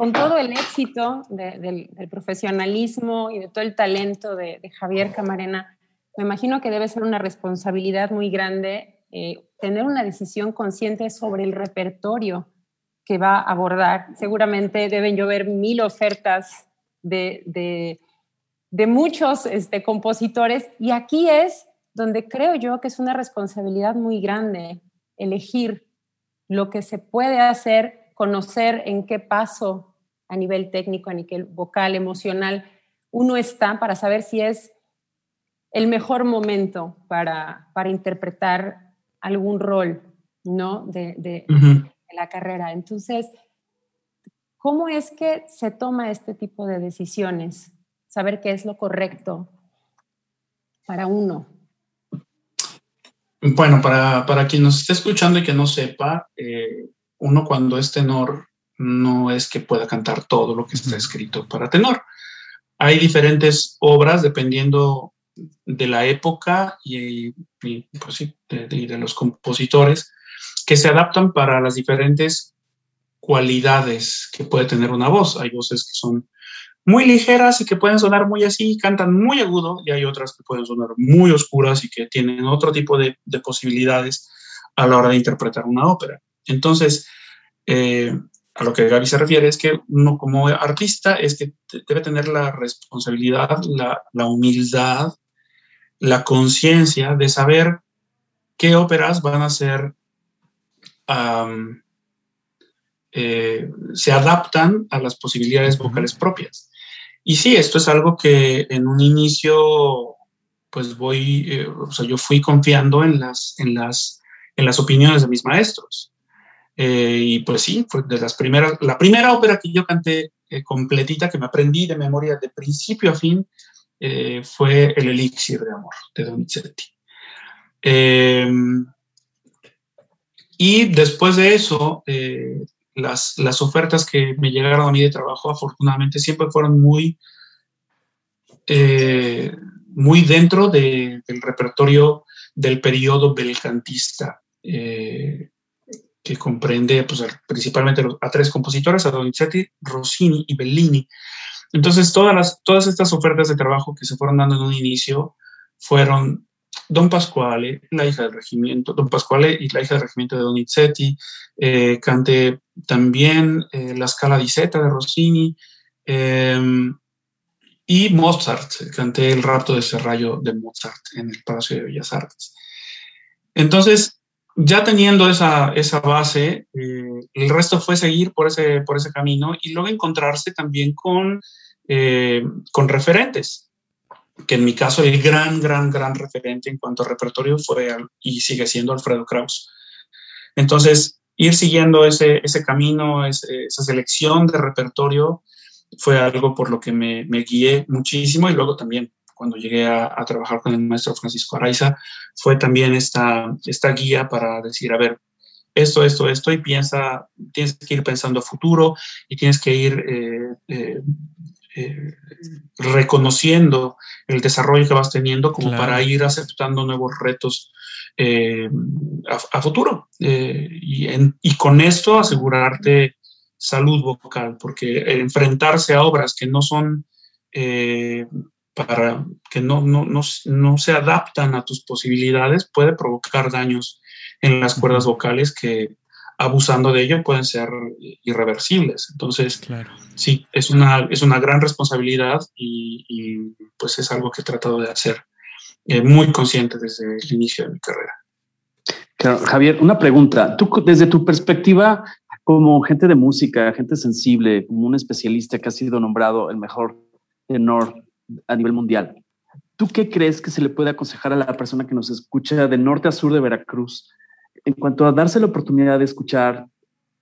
con todo el éxito del, profesionalismo y de todo el talento de, Javier Camarena, me imagino que debe ser una responsabilidad muy grande eh, tener una decisión consciente sobre el repertorio que va a abordar. Seguramente deben llover mil ofertas de, de muchos este, compositores y aquí es donde creo yo que es una responsabilidad muy grande elegir lo que se puede hacer, conocer en qué paso a nivel técnico, a nivel vocal, emocional, uno está para saber si es el mejor momento para, para interpretar algún rol ¿no? de, de la carrera. Entonces, ¿cómo es que se toma este tipo de decisiones? saber qué es lo correcto para uno? Bueno, para, para quien nos esté escuchando y que no sepa, eh, uno cuando es tenor no es que pueda cantar todo lo que está escrito para tenor. Hay diferentes obras dependiendo de la época y, pues de, de, los compositores que se adaptan para las diferentes cualidades que puede tener una voz. Hay voces que son muy ligeras y que pueden sonar muy así, cantan muy agudo, y hay otras que pueden sonar muy oscuras y que tienen otro tipo de, posibilidades a la hora de interpretar una ópera. Entonces, eh, a lo que Gaby se refiere es que uno como artista es que debe tener la responsabilidad, la, humildad, la conciencia de saber qué óperas van a ser eh, se adaptan a las posibilidades vocales propias. Y sí, esto es algo que en un inicio, pues voy, eh, o sea, yo fui confiando en las, en las, en las opiniones de mis maestros. Eh, y pues sí, fue de las primeras, la primera ópera que yo canté completita, que me aprendí de memoria de principio a fin, fue El Elixir de Amor de Donizetti. y después de eso, las, las, ofertas que me llegaron a mí de trabajo, afortunadamente, siempre fueron muy, eh, muy dentro del repertorio del periodo belcantista, eh, que comprende pues, principalmente a tres compositores, a Donizetti, Rossini y Bellini. Entonces, todas, las, todas estas ofertas de trabajo que se fueron dando en un inicio fueron Don Pasquale, la hija del regimiento, Don Pasquale y la hija del regimiento de Donizetti, eh, canté también eh, La Scala di Seta de Rossini em, y Mozart, canté El rapto de Serrallo de Mozart en el Palacio de Bellas Artes. Entonces, ya teniendo esa, esa base, eh, el resto fue seguir por ese, por ese camino y luego encontrarse también con, eh, con referentes, que en mi caso el gran, gran, gran referente en cuanto a repertorio fue y sigue siendo Alfredo Kraus. Entonces, ir siguiendo ese, ese camino, esa selección de repertorio, fue algo por lo que me, me guié muchísimo y luego también cuando llegué a, trabajar con el maestro Francisco Araiza, fue también esta, esta guía para decir, a ver, esto, esto, esto, y piensa, tienes que ir pensando a futuro y tienes que ir eh, eh, eh, reconociendo el desarrollo que vas teniendo como para ir aceptando nuevos retos a, futuro. Y, y, con esto asegurarte salud vocal, porque enfrentarse a obras que no son para que no, no, no, no, se adaptan a tus posibilidades, puede provocar daños en las cuerdas vocales que abusando de ello pueden ser irreversibles. Entonces, claro. sí, es una, es una gran responsabilidad y, pues es algo que he tratado de hacer eh, muy consciente desde el inicio de mi carrera. Javier, una pregunta. Tú, desde tu perspectiva, como gente de música, gente sensible, como un especialista que ha sido nombrado el mejor tenor a nivel mundial. ¿Tú qué crees que se le puede aconsejar a la persona que nos escucha de norte a sur de Veracruz en cuanto a darse la oportunidad de escuchar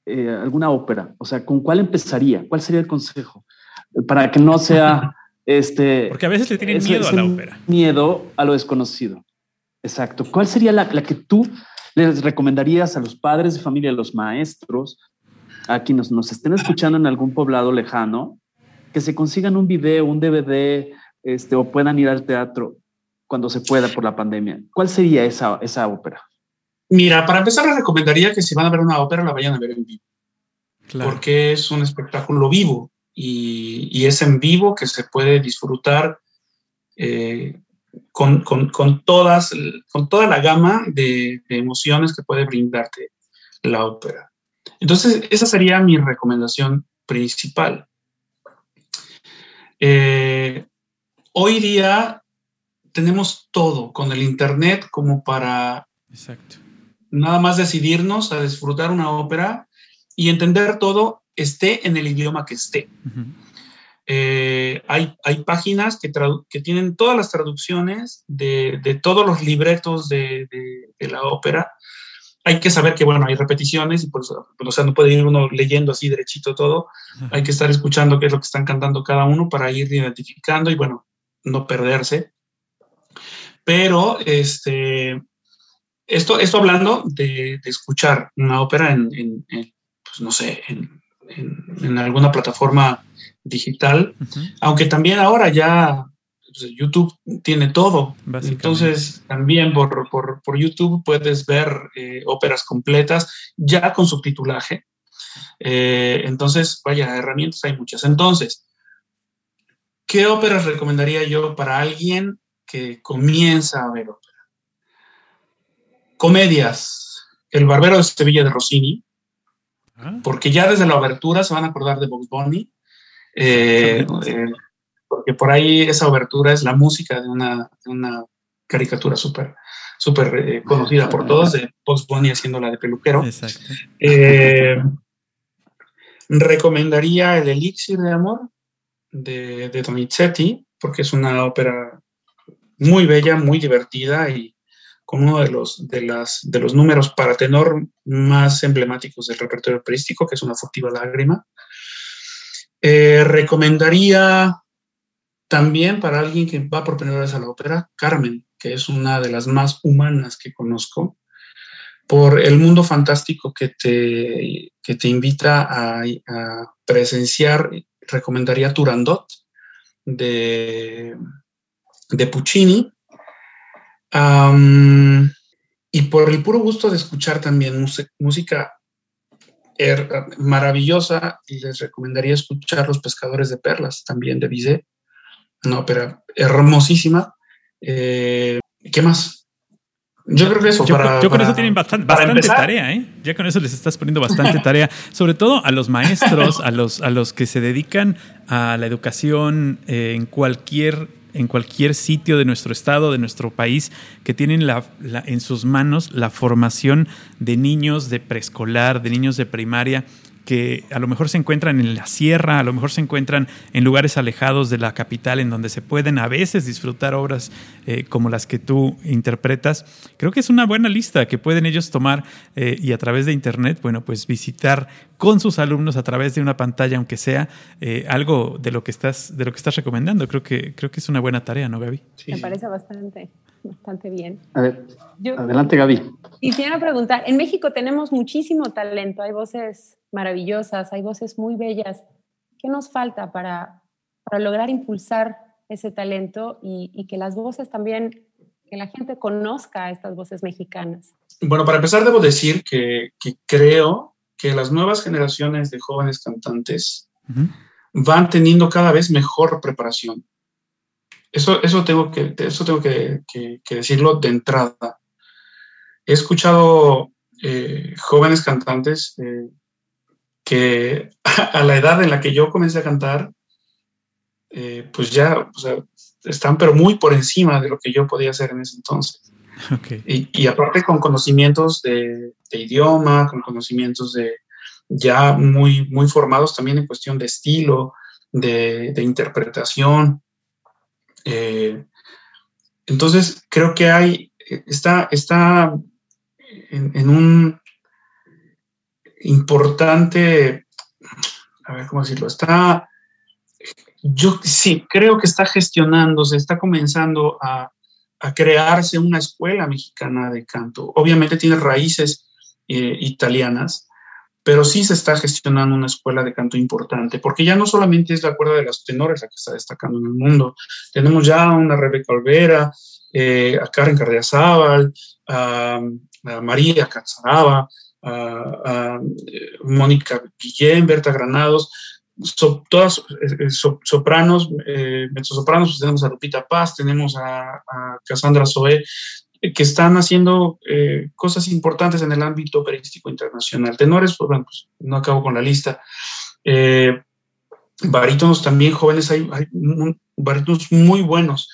eh, alguna ópera? O sea, ¿con cuál empezaría? ¿Cuál sería el consejo? Para que no sea este... Porque a veces le tienen miedo a la ópera. Miedo a lo desconocido. Exacto. ¿Cuál sería la, la, que tú les recomendarías a los padres de familia, a los maestros, a quienes nos estén escuchando en algún poblado lejano, que se consigan un video, un DVD, este, o puedan ir al teatro cuando se pueda por la pandemia. ¿Cuál sería esa, esa ópera? Mira, para empezar les recomendaría que si van a ver una ópera la vayan a ver en vivo, porque es un espectáculo vivo y, y, es en vivo que se puede disfrutar eh, con, con, con, todas, con toda la gama de, de emociones que puede brindarte la ópera. Entonces, esa sería mi recomendación principal. Eh, hoy día tenemos todo con el Internet como para nada más decidirnos a disfrutar una ópera y entender todo, esté en el idioma que esté. Eh, hay, hay, páginas que, que, tienen todas las traducciones de, de todos los libretos de, de, la ópera hay que saber que, bueno, hay repeticiones y por eso, o sea, no puede ir uno leyendo así derechito todo, hay que estar escuchando qué es lo que están cantando cada uno para ir identificando y, bueno, no perderse. Pero, este, esto, esto hablando de, escuchar una ópera en, pues, no sé, en, en, alguna plataforma digital, aunque también ahora ya YouTube tiene todo. Entonces, también por, por, YouTube puedes ver eh, óperas completas ya con subtitulaje. Eh, entonces, vaya, herramientas hay muchas. Entonces, ¿qué óperas recomendaría yo para alguien que comienza a ver ópera? Comedias. El Barbero de Sevilla de Rossini, ah. porque ya desde la abertura se van a acordar de Box Bunny. Eh, porque por ahí esa obertura es la música de una, una caricatura súper súper eh, conocida por todos, de Post Bunny haciendo la de peluquero. Eh, recomendaría El Elixir de Amor de, de Donizetti, porque es una ópera muy bella, muy divertida y con uno de los, de las, de los números para tenor más emblemáticos del repertorio operístico, que es una furtiva lágrima. Eh, recomendaría también para alguien que va por primera vez a la ópera, Carmen, que es una de las más humanas que conozco, por el mundo fantástico que te, que te invita a, presenciar, recomendaría Turandot de, de Puccini. y por el puro gusto de escuchar también música maravillosa, les recomendaría escuchar Los Pescadores de Perlas, también de Bizet una ópera hermosísima. Eh, ¿Qué más? Yo creo que eso. Yo, con eso tienen bastante, tarea, ¿eh? Ya con eso les estás poniendo bastante tarea, sobre todo a los maestros, a los, a los que se dedican a la educación eh, en cualquier en cualquier sitio de nuestro estado, de nuestro país, que tienen la, en sus manos la formación de niños de preescolar, de niños de primaria, que a lo mejor se encuentran en la sierra, a lo mejor se encuentran en lugares alejados de la capital, en donde se pueden a veces disfrutar obras eh, como las que tú interpretas. Creo que es una buena lista que pueden ellos tomar eh, y a través de internet, bueno, pues visitar con sus alumnos a través de una pantalla, aunque sea eh, algo de lo que estás, de lo que estás recomendando. Creo que, creo que es una buena tarea, ¿no, Gaby? Me parece bastante bastante bien. A ver, adelante Gaby. Quisiera preguntar, en México tenemos muchísimo talento, hay voces maravillosas, hay voces muy bellas. ¿Qué nos falta para, para lograr impulsar ese talento y, que las voces también, que la gente conozca estas voces mexicanas? Bueno, para empezar debo decir que, creo que las nuevas generaciones de jóvenes cantantes van teniendo cada vez mejor preparación. Eso, eso tengo, que, eso tengo que, decirlo de entrada. He escuchado eh, jóvenes cantantes eh, que a la edad en la que yo comencé a cantar, eh, pues ya están pero muy por encima de lo que yo podía hacer en ese entonces. Y, aparte con conocimientos de, idioma, con conocimientos de ya muy, muy formados también en cuestión de estilo, de, de interpretación. Eh, entonces, creo que hay, está, está en, un importante, a ver cómo decirlo, está, yo sí, creo que está gestionándose, está comenzando a, crearse una escuela mexicana de canto. Obviamente tiene raíces eh, italianas, pero sí se está gestionando una escuela de canto importante, porque ya no solamente es la cuerda de las tenores la que está destacando en el mundo, tenemos ya una Rebeca Olvera, eh, a Karen Cardiazábal, a, María Catzaraba, a, Mónica Guillén, Berta Granados, todas eh, eh, sopranos, mezzosopranos, pues tenemos a Lupita Paz, tenemos a, a Cassandra Zoé, que están haciendo eh, cosas importantes en el ámbito operístico internacional. Tenores, pues bueno, pues no acabo con la lista. Eh, barítonos también jóvenes, hay, barítonos muy buenos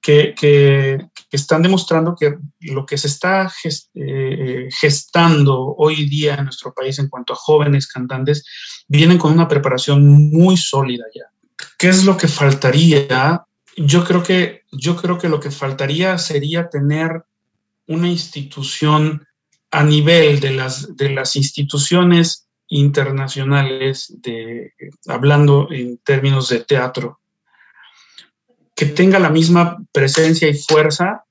que, están demostrando que lo que se está eh, gestando hoy día en nuestro país en cuanto a jóvenes cantantes vienen con una preparación muy sólida ya. ¿Qué es lo que faltaría? Yo creo que, yo creo que lo que faltaría sería tener una institución a nivel de las, de las instituciones internacionales, de, hablando en términos de teatro, que tenga la misma presencia y fuerza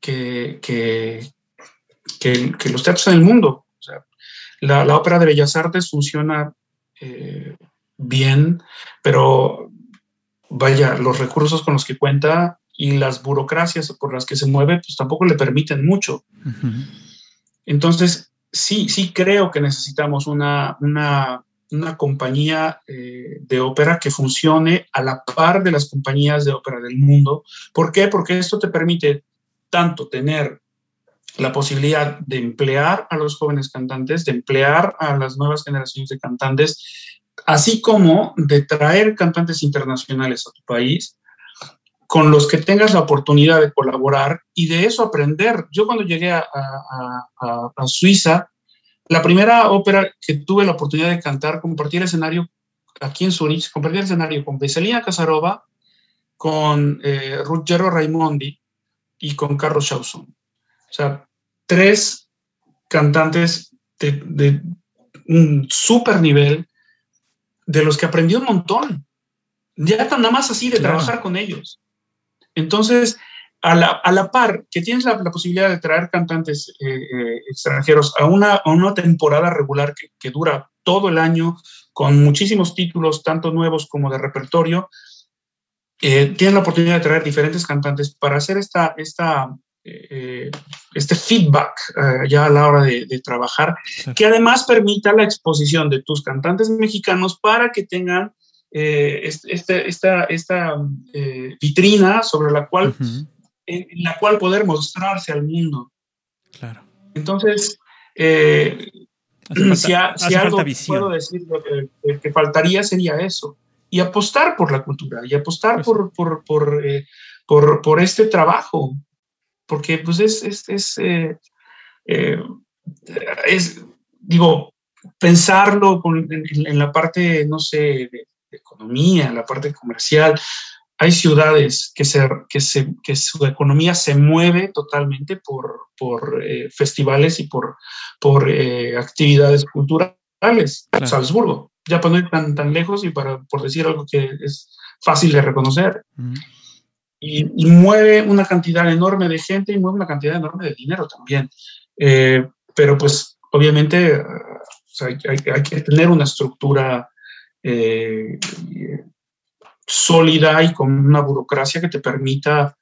que, que, los teatros en el mundo. la, ópera de Bellas Artes funciona eh, bien, pero vaya, los recursos con los que cuenta y las burocracias por las que se mueve, pues tampoco le permiten mucho. Entonces, sí, sí creo que necesitamos una, una, compañía eh, de ópera que funcione a la par de las compañías de ópera del mundo. ¿Por qué? Porque esto te permite tanto tener la posibilidad de emplear a los jóvenes cantantes, de emplear a las nuevas generaciones de cantantes, así como de traer cantantes internacionales a tu país con los que tengas la oportunidad de colaborar y de eso aprender. Yo cuando llegué a, Suiza, la primera ópera que tuve la oportunidad de cantar, compartir escenario aquí en Zurich, compartir escenario con Veselina Casarova, con eh, Ruggero Raimondi y con Carlos Chausson. O sea, tres cantantes de, un súper nivel, de los que aprendí un montón. Ya nada más así de trabajar con ellos. Entonces, a la, par que tienes la, posibilidad de traer cantantes eh, eh, extranjeros a una, una, temporada regular que, dura todo el año, con muchísimos títulos, tanto nuevos como de repertorio, eh, tienes la oportunidad de traer diferentes cantantes para hacer esta, esta, este feedback ya a la hora de, trabajar, que además permita la exposición de tus cantantes mexicanos para que tengan eh, este, esta, esta eh, vitrina sobre la cual, en, la cual poder mostrarse al mundo. Claro. Entonces, eh, si, algo puedo decir que, faltaría sería eso. Y apostar por la cultura, y apostar pues por, por, por, por este trabajo, porque pues es, es, es, eh, eh, es digo, pensarlo en, la parte, no sé, de, economía, en la parte comercial, hay ciudades que, se, que, se, que su economía se mueve totalmente por, por eh, festivales y por, por actividades culturales. Salzburgo, ya para no ir tan, tan lejos y para, por decir algo que es fácil de reconocer. Y, mueve una cantidad enorme de gente y mueve una cantidad enorme de dinero también. Eh, pero pues obviamente hay, que tener una estructura eh, sólida y con una burocracia que te permita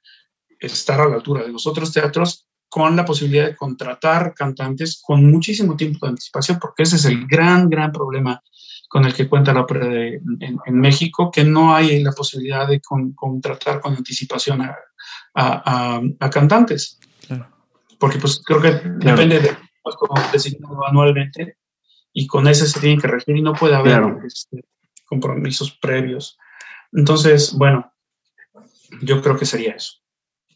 estar a la altura de los otros teatros con la posibilidad de contratar cantantes con muchísimo tiempo de anticipación, porque ese es el gran, gran problema con el que cuenta la ópera en, México, que no hay la posibilidad de contratar con anticipación a, cantantes. Porque pues creo que depende de pues, como designado anualmente y con ese se tiene que regir y no puede haber este, compromisos previos. Entonces, bueno, yo creo que sería eso.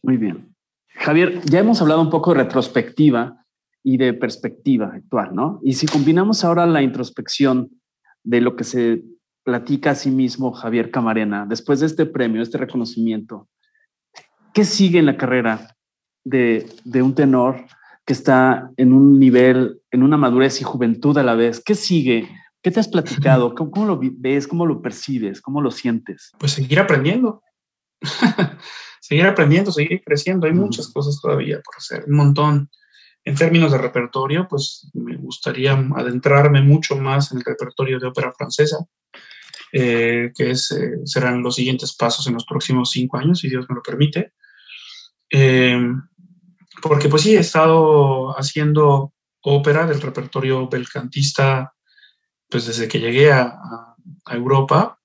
Muy bien. Javier, ya hemos hablado un poco de retrospectiva y de perspectiva actual, ¿no? Y si combinamos ahora la introspección de lo que se platica a sí mismo Javier Camarena, después de este premio, este reconocimiento, ¿qué sigue en la carrera de, un tenor que está en un nivel, en una madurez y juventud a la vez? ¿Qué sigue? ¿Qué te has platicado? ¿Cómo, lo ves? ¿Cómo lo percibes? ¿Cómo lo sientes? Pues seguir aprendiendo. seguir aprendiendo, seguir creciendo. Hay muchas cosas todavía por hacer, un montón. En términos de repertorio, pues me gustaría adentrarme mucho más en el repertorio de ópera francesa, eh, que es, eh, serán los siguientes pasos en los próximos cinco años, si Dios me lo permite. Eh, porque pues sí, he estado haciendo ópera del repertorio belcantista pues desde que llegué a, Europa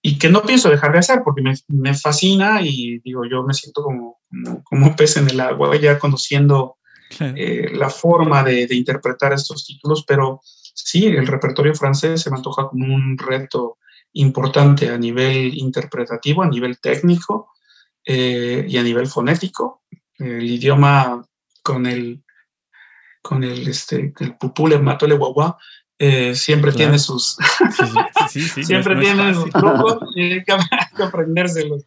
y que no pienso dejar de hacer porque me, fascina y digo, yo me siento como, como, como, pez en el agua, ya conociendo eh, la forma de, interpretar estos títulos, pero sí, el repertorio francés se me antoja como un reto importante a nivel interpretativo, a nivel técnico eh, y a nivel fonético. El idioma con el, con el, este, el pupule, matole, guagua, eh, siempre tiene sus siempre tiene sus trucos y hay que, aprendérselos.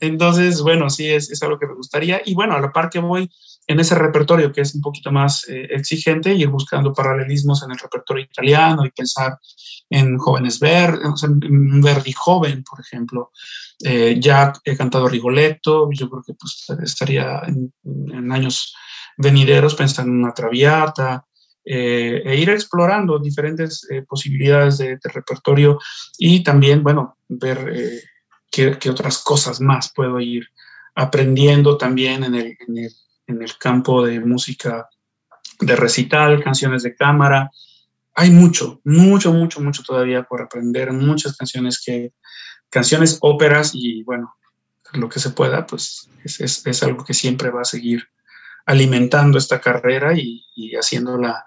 Entonces bueno sí es, es algo que me gustaría. Y bueno a la par que voy en ese repertorio que es un poquito más eh, exigente, ir buscando paralelismos en el repertorio italiano y pensar en jóvenes Verdi, en Verdi joven, por ejemplo. Eh, ya he cantado Rigoletto, yo creo que pues, estaría en, años venideros pensando en una traviata, eh, e ir explorando diferentes posibilidades de, repertorio y también, bueno, ver qué, qué, otras cosas más puedo ir aprendiendo también en el, en el en el campo de música de recital, canciones de cámara. Hay mucho, mucho, mucho, mucho todavía por aprender, muchas canciones que, canciones, óperas y bueno, lo que se pueda, pues es, algo que siempre va a seguir alimentando esta carrera y, y haciéndola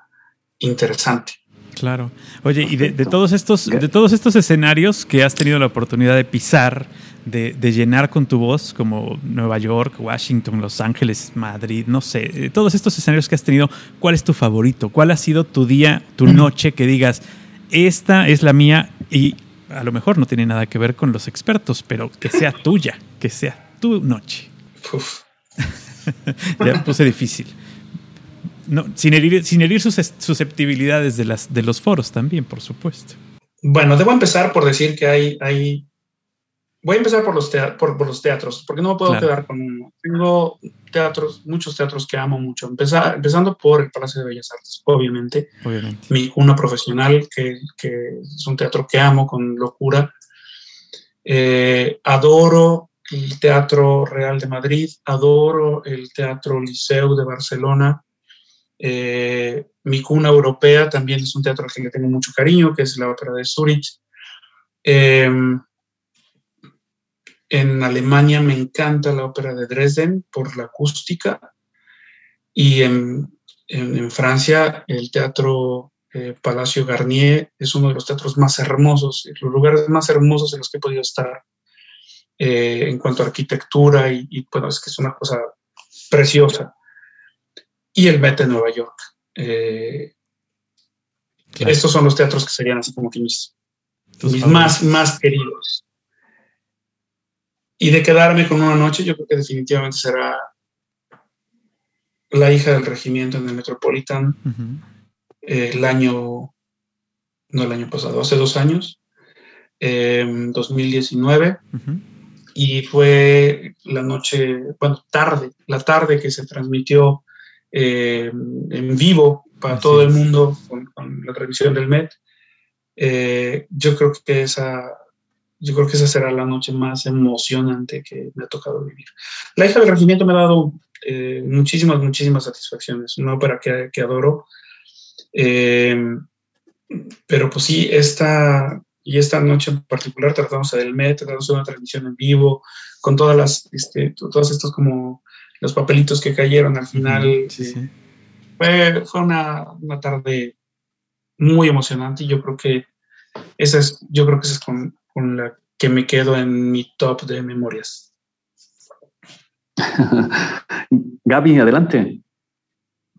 interesante. Claro. Oye, y de, todos estos, de todos estos escenarios que has tenido la oportunidad de pisar, de, llenar con tu voz, como Nueva York, Washington, Los Ángeles, Madrid, no sé, todos estos escenarios que has tenido, ¿cuál es tu favorito? ¿Cuál ha sido tu día, tu noche que digas, esta es la mía y a lo mejor no tiene nada que ver con los expertos, pero que sea tuya, que sea tu noche? ya puse difícil. No, sin herir, sin herir sus susceptibilidades de, las, de los foros también, por supuesto. Bueno, debo empezar por decir que hay, hay voy a empezar por los, por, los teatros, porque no me puedo quedar con uno. Tengo teatros, muchos teatros que amo mucho, empezando por el Palacio de Bellas Artes, obviamente. obviamente. Mi cuna profesional, que, que, es un teatro que amo con locura. Eh, adoro el Teatro Real de Madrid, adoro el Teatro Liceu de Barcelona. Eh, mi cuna europea también es un teatro al que le tengo mucho cariño, que es la Ópera de Zurich. Eh, en Alemania me encanta la ópera de Dresden por la acústica y en, Francia el teatro eh, Palacio Garnier es uno de los teatros más hermosos, los lugares más hermosos en los que he podido estar eh, en cuanto a arquitectura y, bueno, es que es una cosa preciosa. Y el Met de Nueva York. Eh, estos son los teatros que serían así como que mis, mis más, más queridos. Y de quedarme con una noche, yo creo que definitivamente será La hija del regimiento en el Metropolitan, el año, no el año pasado, hace dos años, 2019. Em, y fue la noche, bueno, tarde, la tarde que se transmitió em, en vivo para todo el mundo con, la transmisión del Met. Eh, yo creo que esa yo creo que esa será la noche más emocionante que me ha tocado vivir. La hija del regimiento me ha dado eh, muchísimas, muchísimas satisfacciones. Una ópera que, que adoro. Eh, pero pues sí, esta, y esta noche en particular tratamos del Met, tratamos de una transmisión en vivo, con todas las, este, todos estos como los papelitos que cayeron al final. Sí, Fue, fue una, una, tarde muy emocionante y yo creo que esa es, yo creo que esa es con, con la que me quedo en mi top de memorias. Gaby, adelante.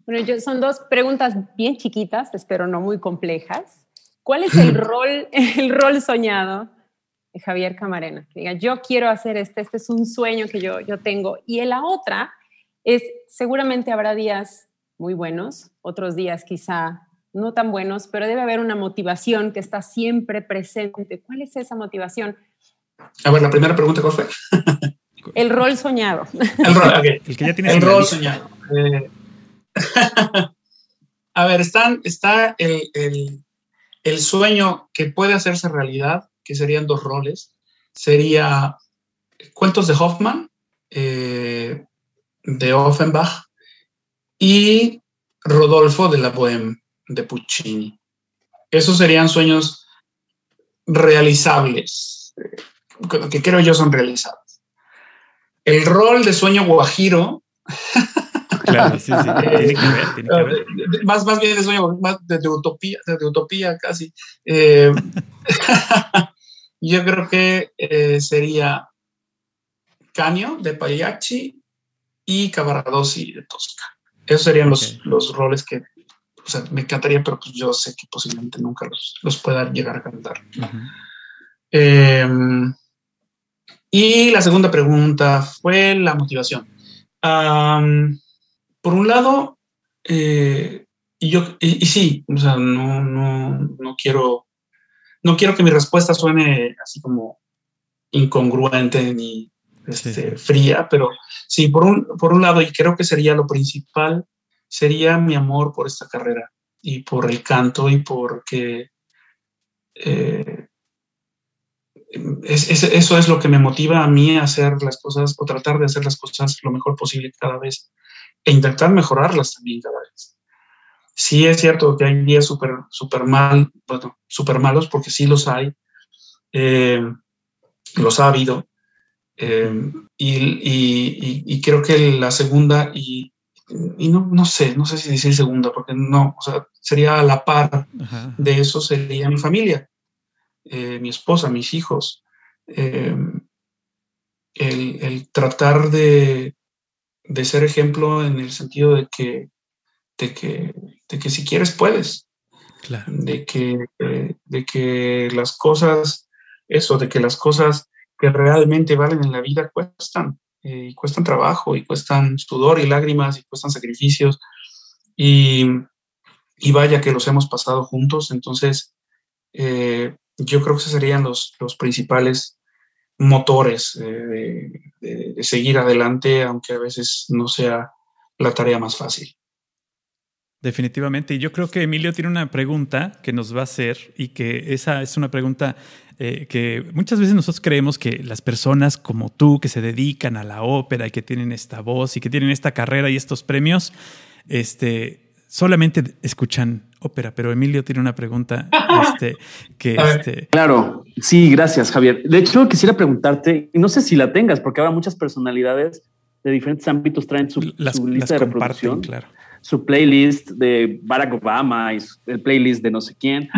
Bueno, yo, son dos preguntas bien chiquitas, espero no muy complejas. ¿Cuál es el rol, el rol soñado Javier Camarena? Que diga, yo quiero hacer este, este es un sueño que yo, yo tengo. Y la otra es, seguramente habrá días muy buenos, otros días quizá no tan buenos, pero debe haber una motivación que está siempre presente. ¿Cuál es esa motivación? A ver, la primera pregunta, ¿cuál fue? El rol soñado. El rol, El que ya tiene El rol soñado. Eh, a ver, están, está el, el, sueño que puede hacerse realidad, que serían dos roles. Sería cuentos de Hoffman, eh, de Offenbach, y Rodolfo de la Bohème de Puccini. Esos serían sueños realizables, que creo yo son realizables. El rol de sueño guajiro. Claro, sí, sí. Tiene que ver, tiene que ver. Más, más bien de sueño, más de, utopía, de, utopía casi. Eh, yo creo que eh, sería Canio de Pagliacci y Cavaradossi de Tosca. Esos serían los, los roles que o sea, me encantaría, pero pues yo sé que posiblemente nunca los, los pueda llegar a cantar. Em, y la segunda pregunta fue la motivación. por un lado, eh, y yo, y, sí, o sea, no, no, no quiero, no quiero que mi respuesta suene así como incongruente ni este, fría, pero sí, por un, por un lado, y creo que sería lo principal, sería mi amor por esta carrera y por el canto y porque eh, eso es lo que me motiva a mí a hacer las cosas o tratar de hacer las cosas lo mejor posible cada vez e intentar mejorarlas también cada vez. Sí es cierto que hay días súper super mal, bueno, super malos porque sí los hay, eh, los ha habido, eh, y, creo que la segunda y y no, no sé, no sé si decir segunda, porque no, o sea, sería a la par de eso, sería mi familia, eh, mi esposa, mis hijos. Em, el, tratar de, de, ser ejemplo en el sentido de que, de que, de que si quieres puedes. De, que, eh, de que las cosas, eso, de que las cosas que realmente valen en la vida cuestan. Eh, y cuestan trabajo, y cuestan sudor y lágrimas, y cuestan sacrificios, y, y vaya que los hemos pasado juntos, entonces eh, yo creo que esos serían los, los principales motores eh, de, seguir adelante, aunque a veces no sea la tarea más fácil. Definitivamente. Y yo creo que Emilio tiene una pregunta que nos va a hacer y que esa es una pregunta eh, que muchas veces nosotros creemos que las personas como tú que se dedican a la ópera y que tienen esta voz y que tienen esta carrera y estos premios, este, solamente escuchan ópera, pero Emilio tiene una pregunta este, que... Este... Claro, sí, gracias Javier. De hecho, quisiera preguntarte, y no sé si la tengas, porque ahora muchas personalidades de diferentes ámbitos traen su, lista de reproducción. Claro su playlist de Barack Obama y el playlist de no sé quién.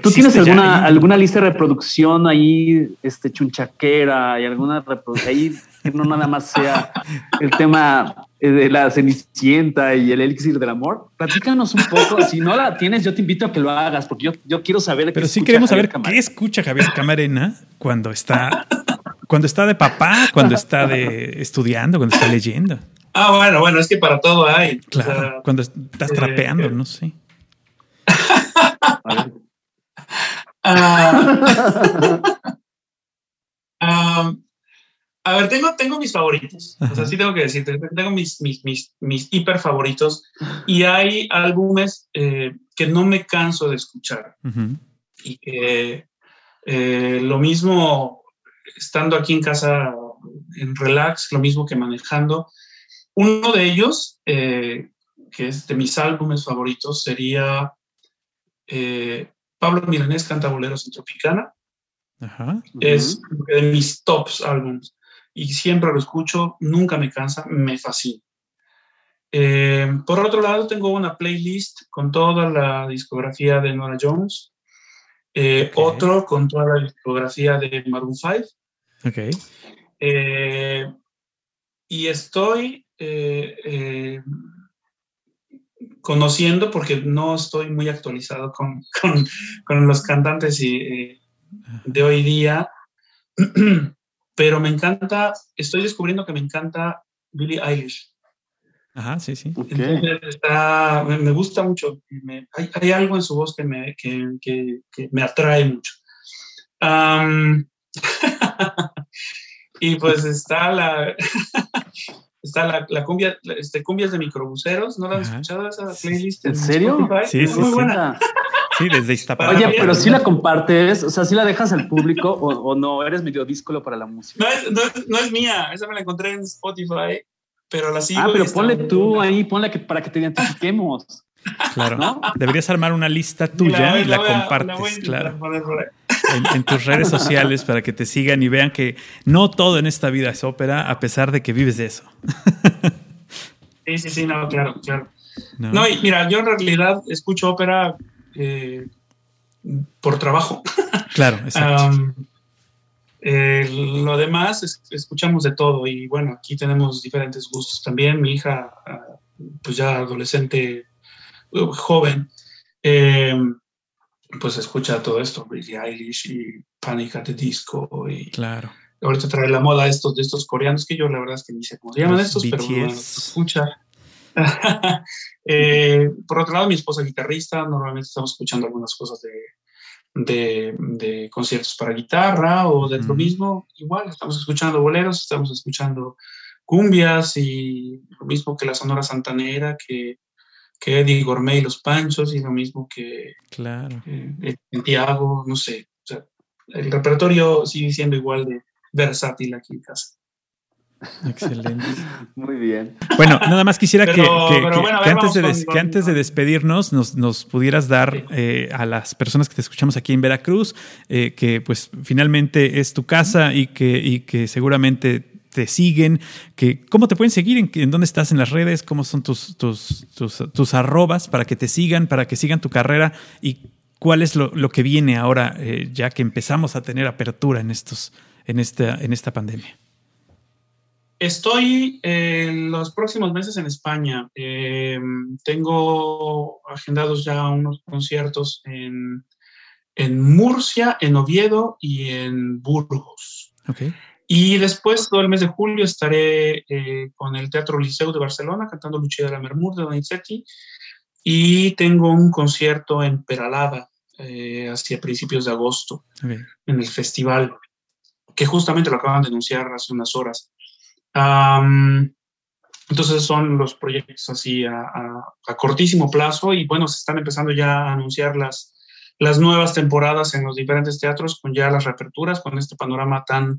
¿Tú tienes alguna, alguna lista de reproducción ahí, este, chunchaquera y alguna reproducción ahí que no nada más sea el tema eh, de la cenicienta y el elixir del amor? Platícanos un poco. Si no la tienes, yo te invito a que lo hagas porque yo, yo quiero saber. Pero sí queremos saber qué escucha Javier Camarena cuando está, cuando está de papá, cuando está de estudiando, cuando está leyendo. Ah, bueno, bueno, es que para todo hay. Claro, cuando estás trapeando, eh, no sé. Ah, a ver, tengo, tengo mis favoritos. O sea, sí tengo que decirte, tengo mis, mis, mis, mis hiper favoritos. Y hay álbumes eh, que no me canso de escuchar. Y que eh, lo mismo estando aquí en casa en relax, lo mismo que manejando. Uno de ellos, eh, que es de mis álbumes favoritos, sería eh, Pablo Milanés canta boleros en Tropicana. Es de mis tops álbumes y siempre lo escucho, nunca me cansa, me fascina. Eh, por otro lado, tengo una playlist con toda la discografía de Nora Jones, eh, otro con toda la discografía de Maroon 5. Okay. y estoy conociendo, porque no estoy muy actualizado con, con, los cantantes eh, de hoy día, pero me encanta, estoy descubriendo que me encanta Billie Eilish. Ajá, sí, sí. me, gusta mucho, hay, algo en su voz que me, que, me atrae mucho. y pues está la, Está la, cumbia, este, cumbias de microbuseros, ¿no la has escuchado esa playlist? ¿En, serio? Sí, sí, muy buena. Sí, desde Iztapalapa. Oye, pero si la compartes, o sea, si la dejas al público o, no, eres medio díscolo para la música. No es, no, es, no es, mía, esa me la encontré en Spotify, pero la sigo. Ah, pero ponle tú ahí, ponle que, para que te identifiquemos. Claro, ¿no? Deberías armar una lista tuya y la, compartes, claro. En, tus redes sociales para que te sigan y vean que no todo en esta vida es ópera, a pesar de que vives de eso. Sí, sí, sí, no, claro, claro. No, y mira, yo en realidad escucho ópera eh, por trabajo. Claro, exacto. lo demás, escuchamos de todo y bueno, aquí tenemos diferentes gustos también. Mi hija, ah, pues ya adolescente, joven, eh, pues escucha todo esto, Billie Eilish y Panic at the Disco y claro. ahorita trae la moda estos de estos coreanos que yo la verdad es que ni sé cómo se llaman estos, pero bueno, escucha. Eh, por otro lado, mi esposa guitarrista, normalmente estamos escuchando algunas cosas de, de, conciertos para guitarra o de lo mismo, igual, estamos escuchando boleros, estamos escuchando cumbias y lo mismo que la Sonora Santanera, que que Eddie Gourmet y los Panchos y lo mismo que claro. Eh, Santiago, no sé. O sea, el repertorio sigue siendo igual de versátil aquí en casa. Excelente. Muy bien. Bueno, nada más quisiera que, antes, de, que antes de despedirnos nos, nos pudieras dar eh, a las personas que te escuchamos aquí en Veracruz, eh, que pues finalmente es tu casa y que, y que seguramente te siguen, que, cómo te pueden seguir, en, en dónde estás en las redes, cómo son tus, tus, tus, arrobas para que te sigan, para que sigan tu carrera y cuál es lo, lo que viene ahora, eh, ya que empezamos a tener apertura en, estos, en, esta, en esta pandemia. Estoy en los próximos meses en España. Eh, tengo agendados ya unos conciertos en, en Murcia, en Oviedo y en Burgos. Okay. Y después, todo el mes de julio, estaré eh, con el Teatro Liceu de Barcelona cantando Lucia de la Mermur de Donizetti. Y tengo un concierto en Peralada eh, hacia principios de agosto, en el festival, que justamente lo acaban de anunciar hace unas horas. entonces son los proyectos así a, a, cortísimo plazo y bueno, se están empezando ya a anunciar las, las nuevas temporadas en los diferentes teatros con ya las reaperturas, con este panorama tan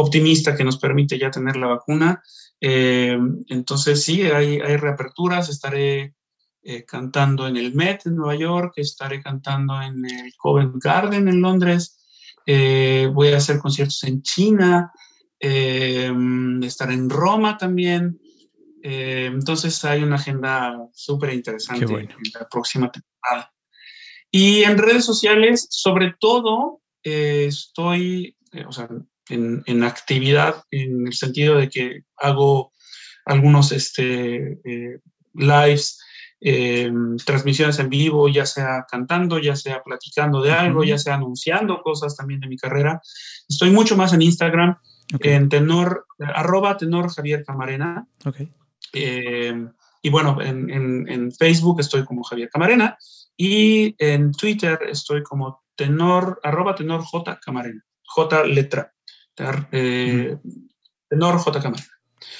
optimista que nos permite ya tener la vacuna. Eh, entonces sí, hay, hay reaperturas, estaré eh, cantando en el Met en Nueva York, estaré cantando en el Covent Garden en Londres, eh, voy a hacer conciertos en China, estaré en Roma también. entonces hay una agenda súper interesante en la próxima temporada. Y en redes sociales, sobre todo, estoy, o sea, en, en, actividad en el sentido de que hago algunos este, eh, lives, eh, transmisiones en vivo, ya sea cantando, ya sea platicando de algo, ya sea anunciando cosas también de mi carrera. Estoy mucho más en Instagram, okay. en tenor, arroba tenor Javier Camarena. Okay. Eh, y bueno, en, en, en, Facebook estoy como Javier Camarena y en Twitter estoy como tenor, arroba tenor J Camarena, J letra, eh, tenor J Camarena.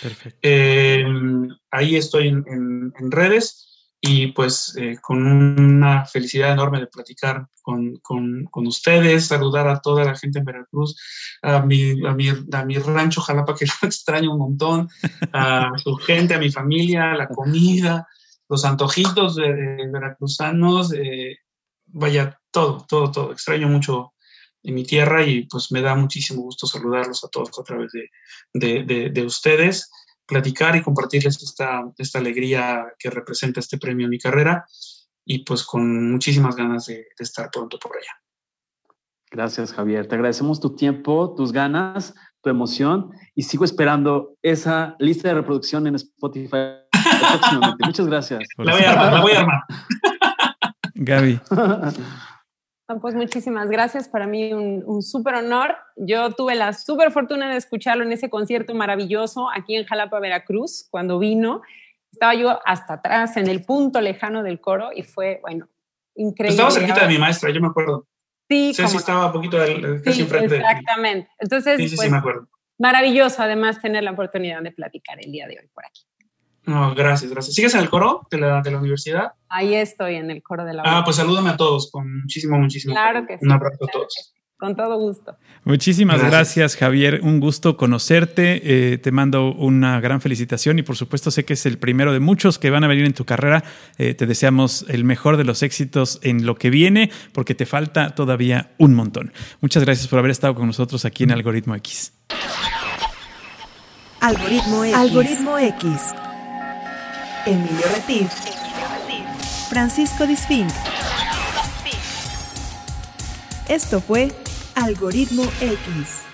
Perfecto. Eh, ahí estoy en, en, en, redes y pues eh, con una felicidad enorme de platicar con, con, con, ustedes, saludar a toda la gente en Veracruz, a mi, a mi, a mi rancho Jalapa que lo extraño un montón, a su gente, a mi familia, la comida, los antojitos de, de veracruzanos, eh, vaya, todo, todo, todo. Extraño mucho en mi tierra y pues me da muchísimo gusto saludarlos a todos a través de, de, de, de ustedes, platicar y compartirles esta, esta, alegría que representa este premio en mi carrera y pues con muchísimas ganas de, estar pronto por allá. Gracias Javier, te agradecemos tu tiempo, tus ganas, tu emoción y sigo esperando esa lista de reproducción en Spotify próximamente. Muchas gracias. La voy a armar, la voy a armar. Gaby. Pues muchísimas gracias. Para mí un, un súper honor. Yo tuve la súper fortuna de escucharlo en ese concierto maravilloso aquí en Jalapa, Veracruz, cuando vino. Estaba yo hasta atrás, en el punto lejano del coro y fue, bueno, increíble. Estaba cerquita de mi maestra, yo me acuerdo. Sí, sí, sí estaba un poquito del, casi sí, enfrente. Exactamente. Entonces, sí, sí, pues, sí, me acuerdo. maravilloso además tener la oportunidad de platicar el día de hoy por aquí. No, gracias, gracias. ¿Sigues en el coro de la, de la universidad? Ahí estoy, en el coro de la Ah, pues salúdame a todos, con muchísimo, muchísimo. Claro que sí. Un abrazo claro a todos. Sí. Con todo gusto. Muchísimas gracias, gracias Javier. Un gusto conocerte. Eh, te mando una gran felicitación y por supuesto sé que es el primero de muchos que van a venir en tu carrera. Eh, te deseamos el mejor de los éxitos en lo que viene porque te falta todavía un montón. Muchas gracias por haber estado con nosotros aquí en Algoritmo X. Algoritmo X. Algoritmo X. Emilio Retif, Francisco Disfink. Esto fue Algoritmo X. Algoritmo X.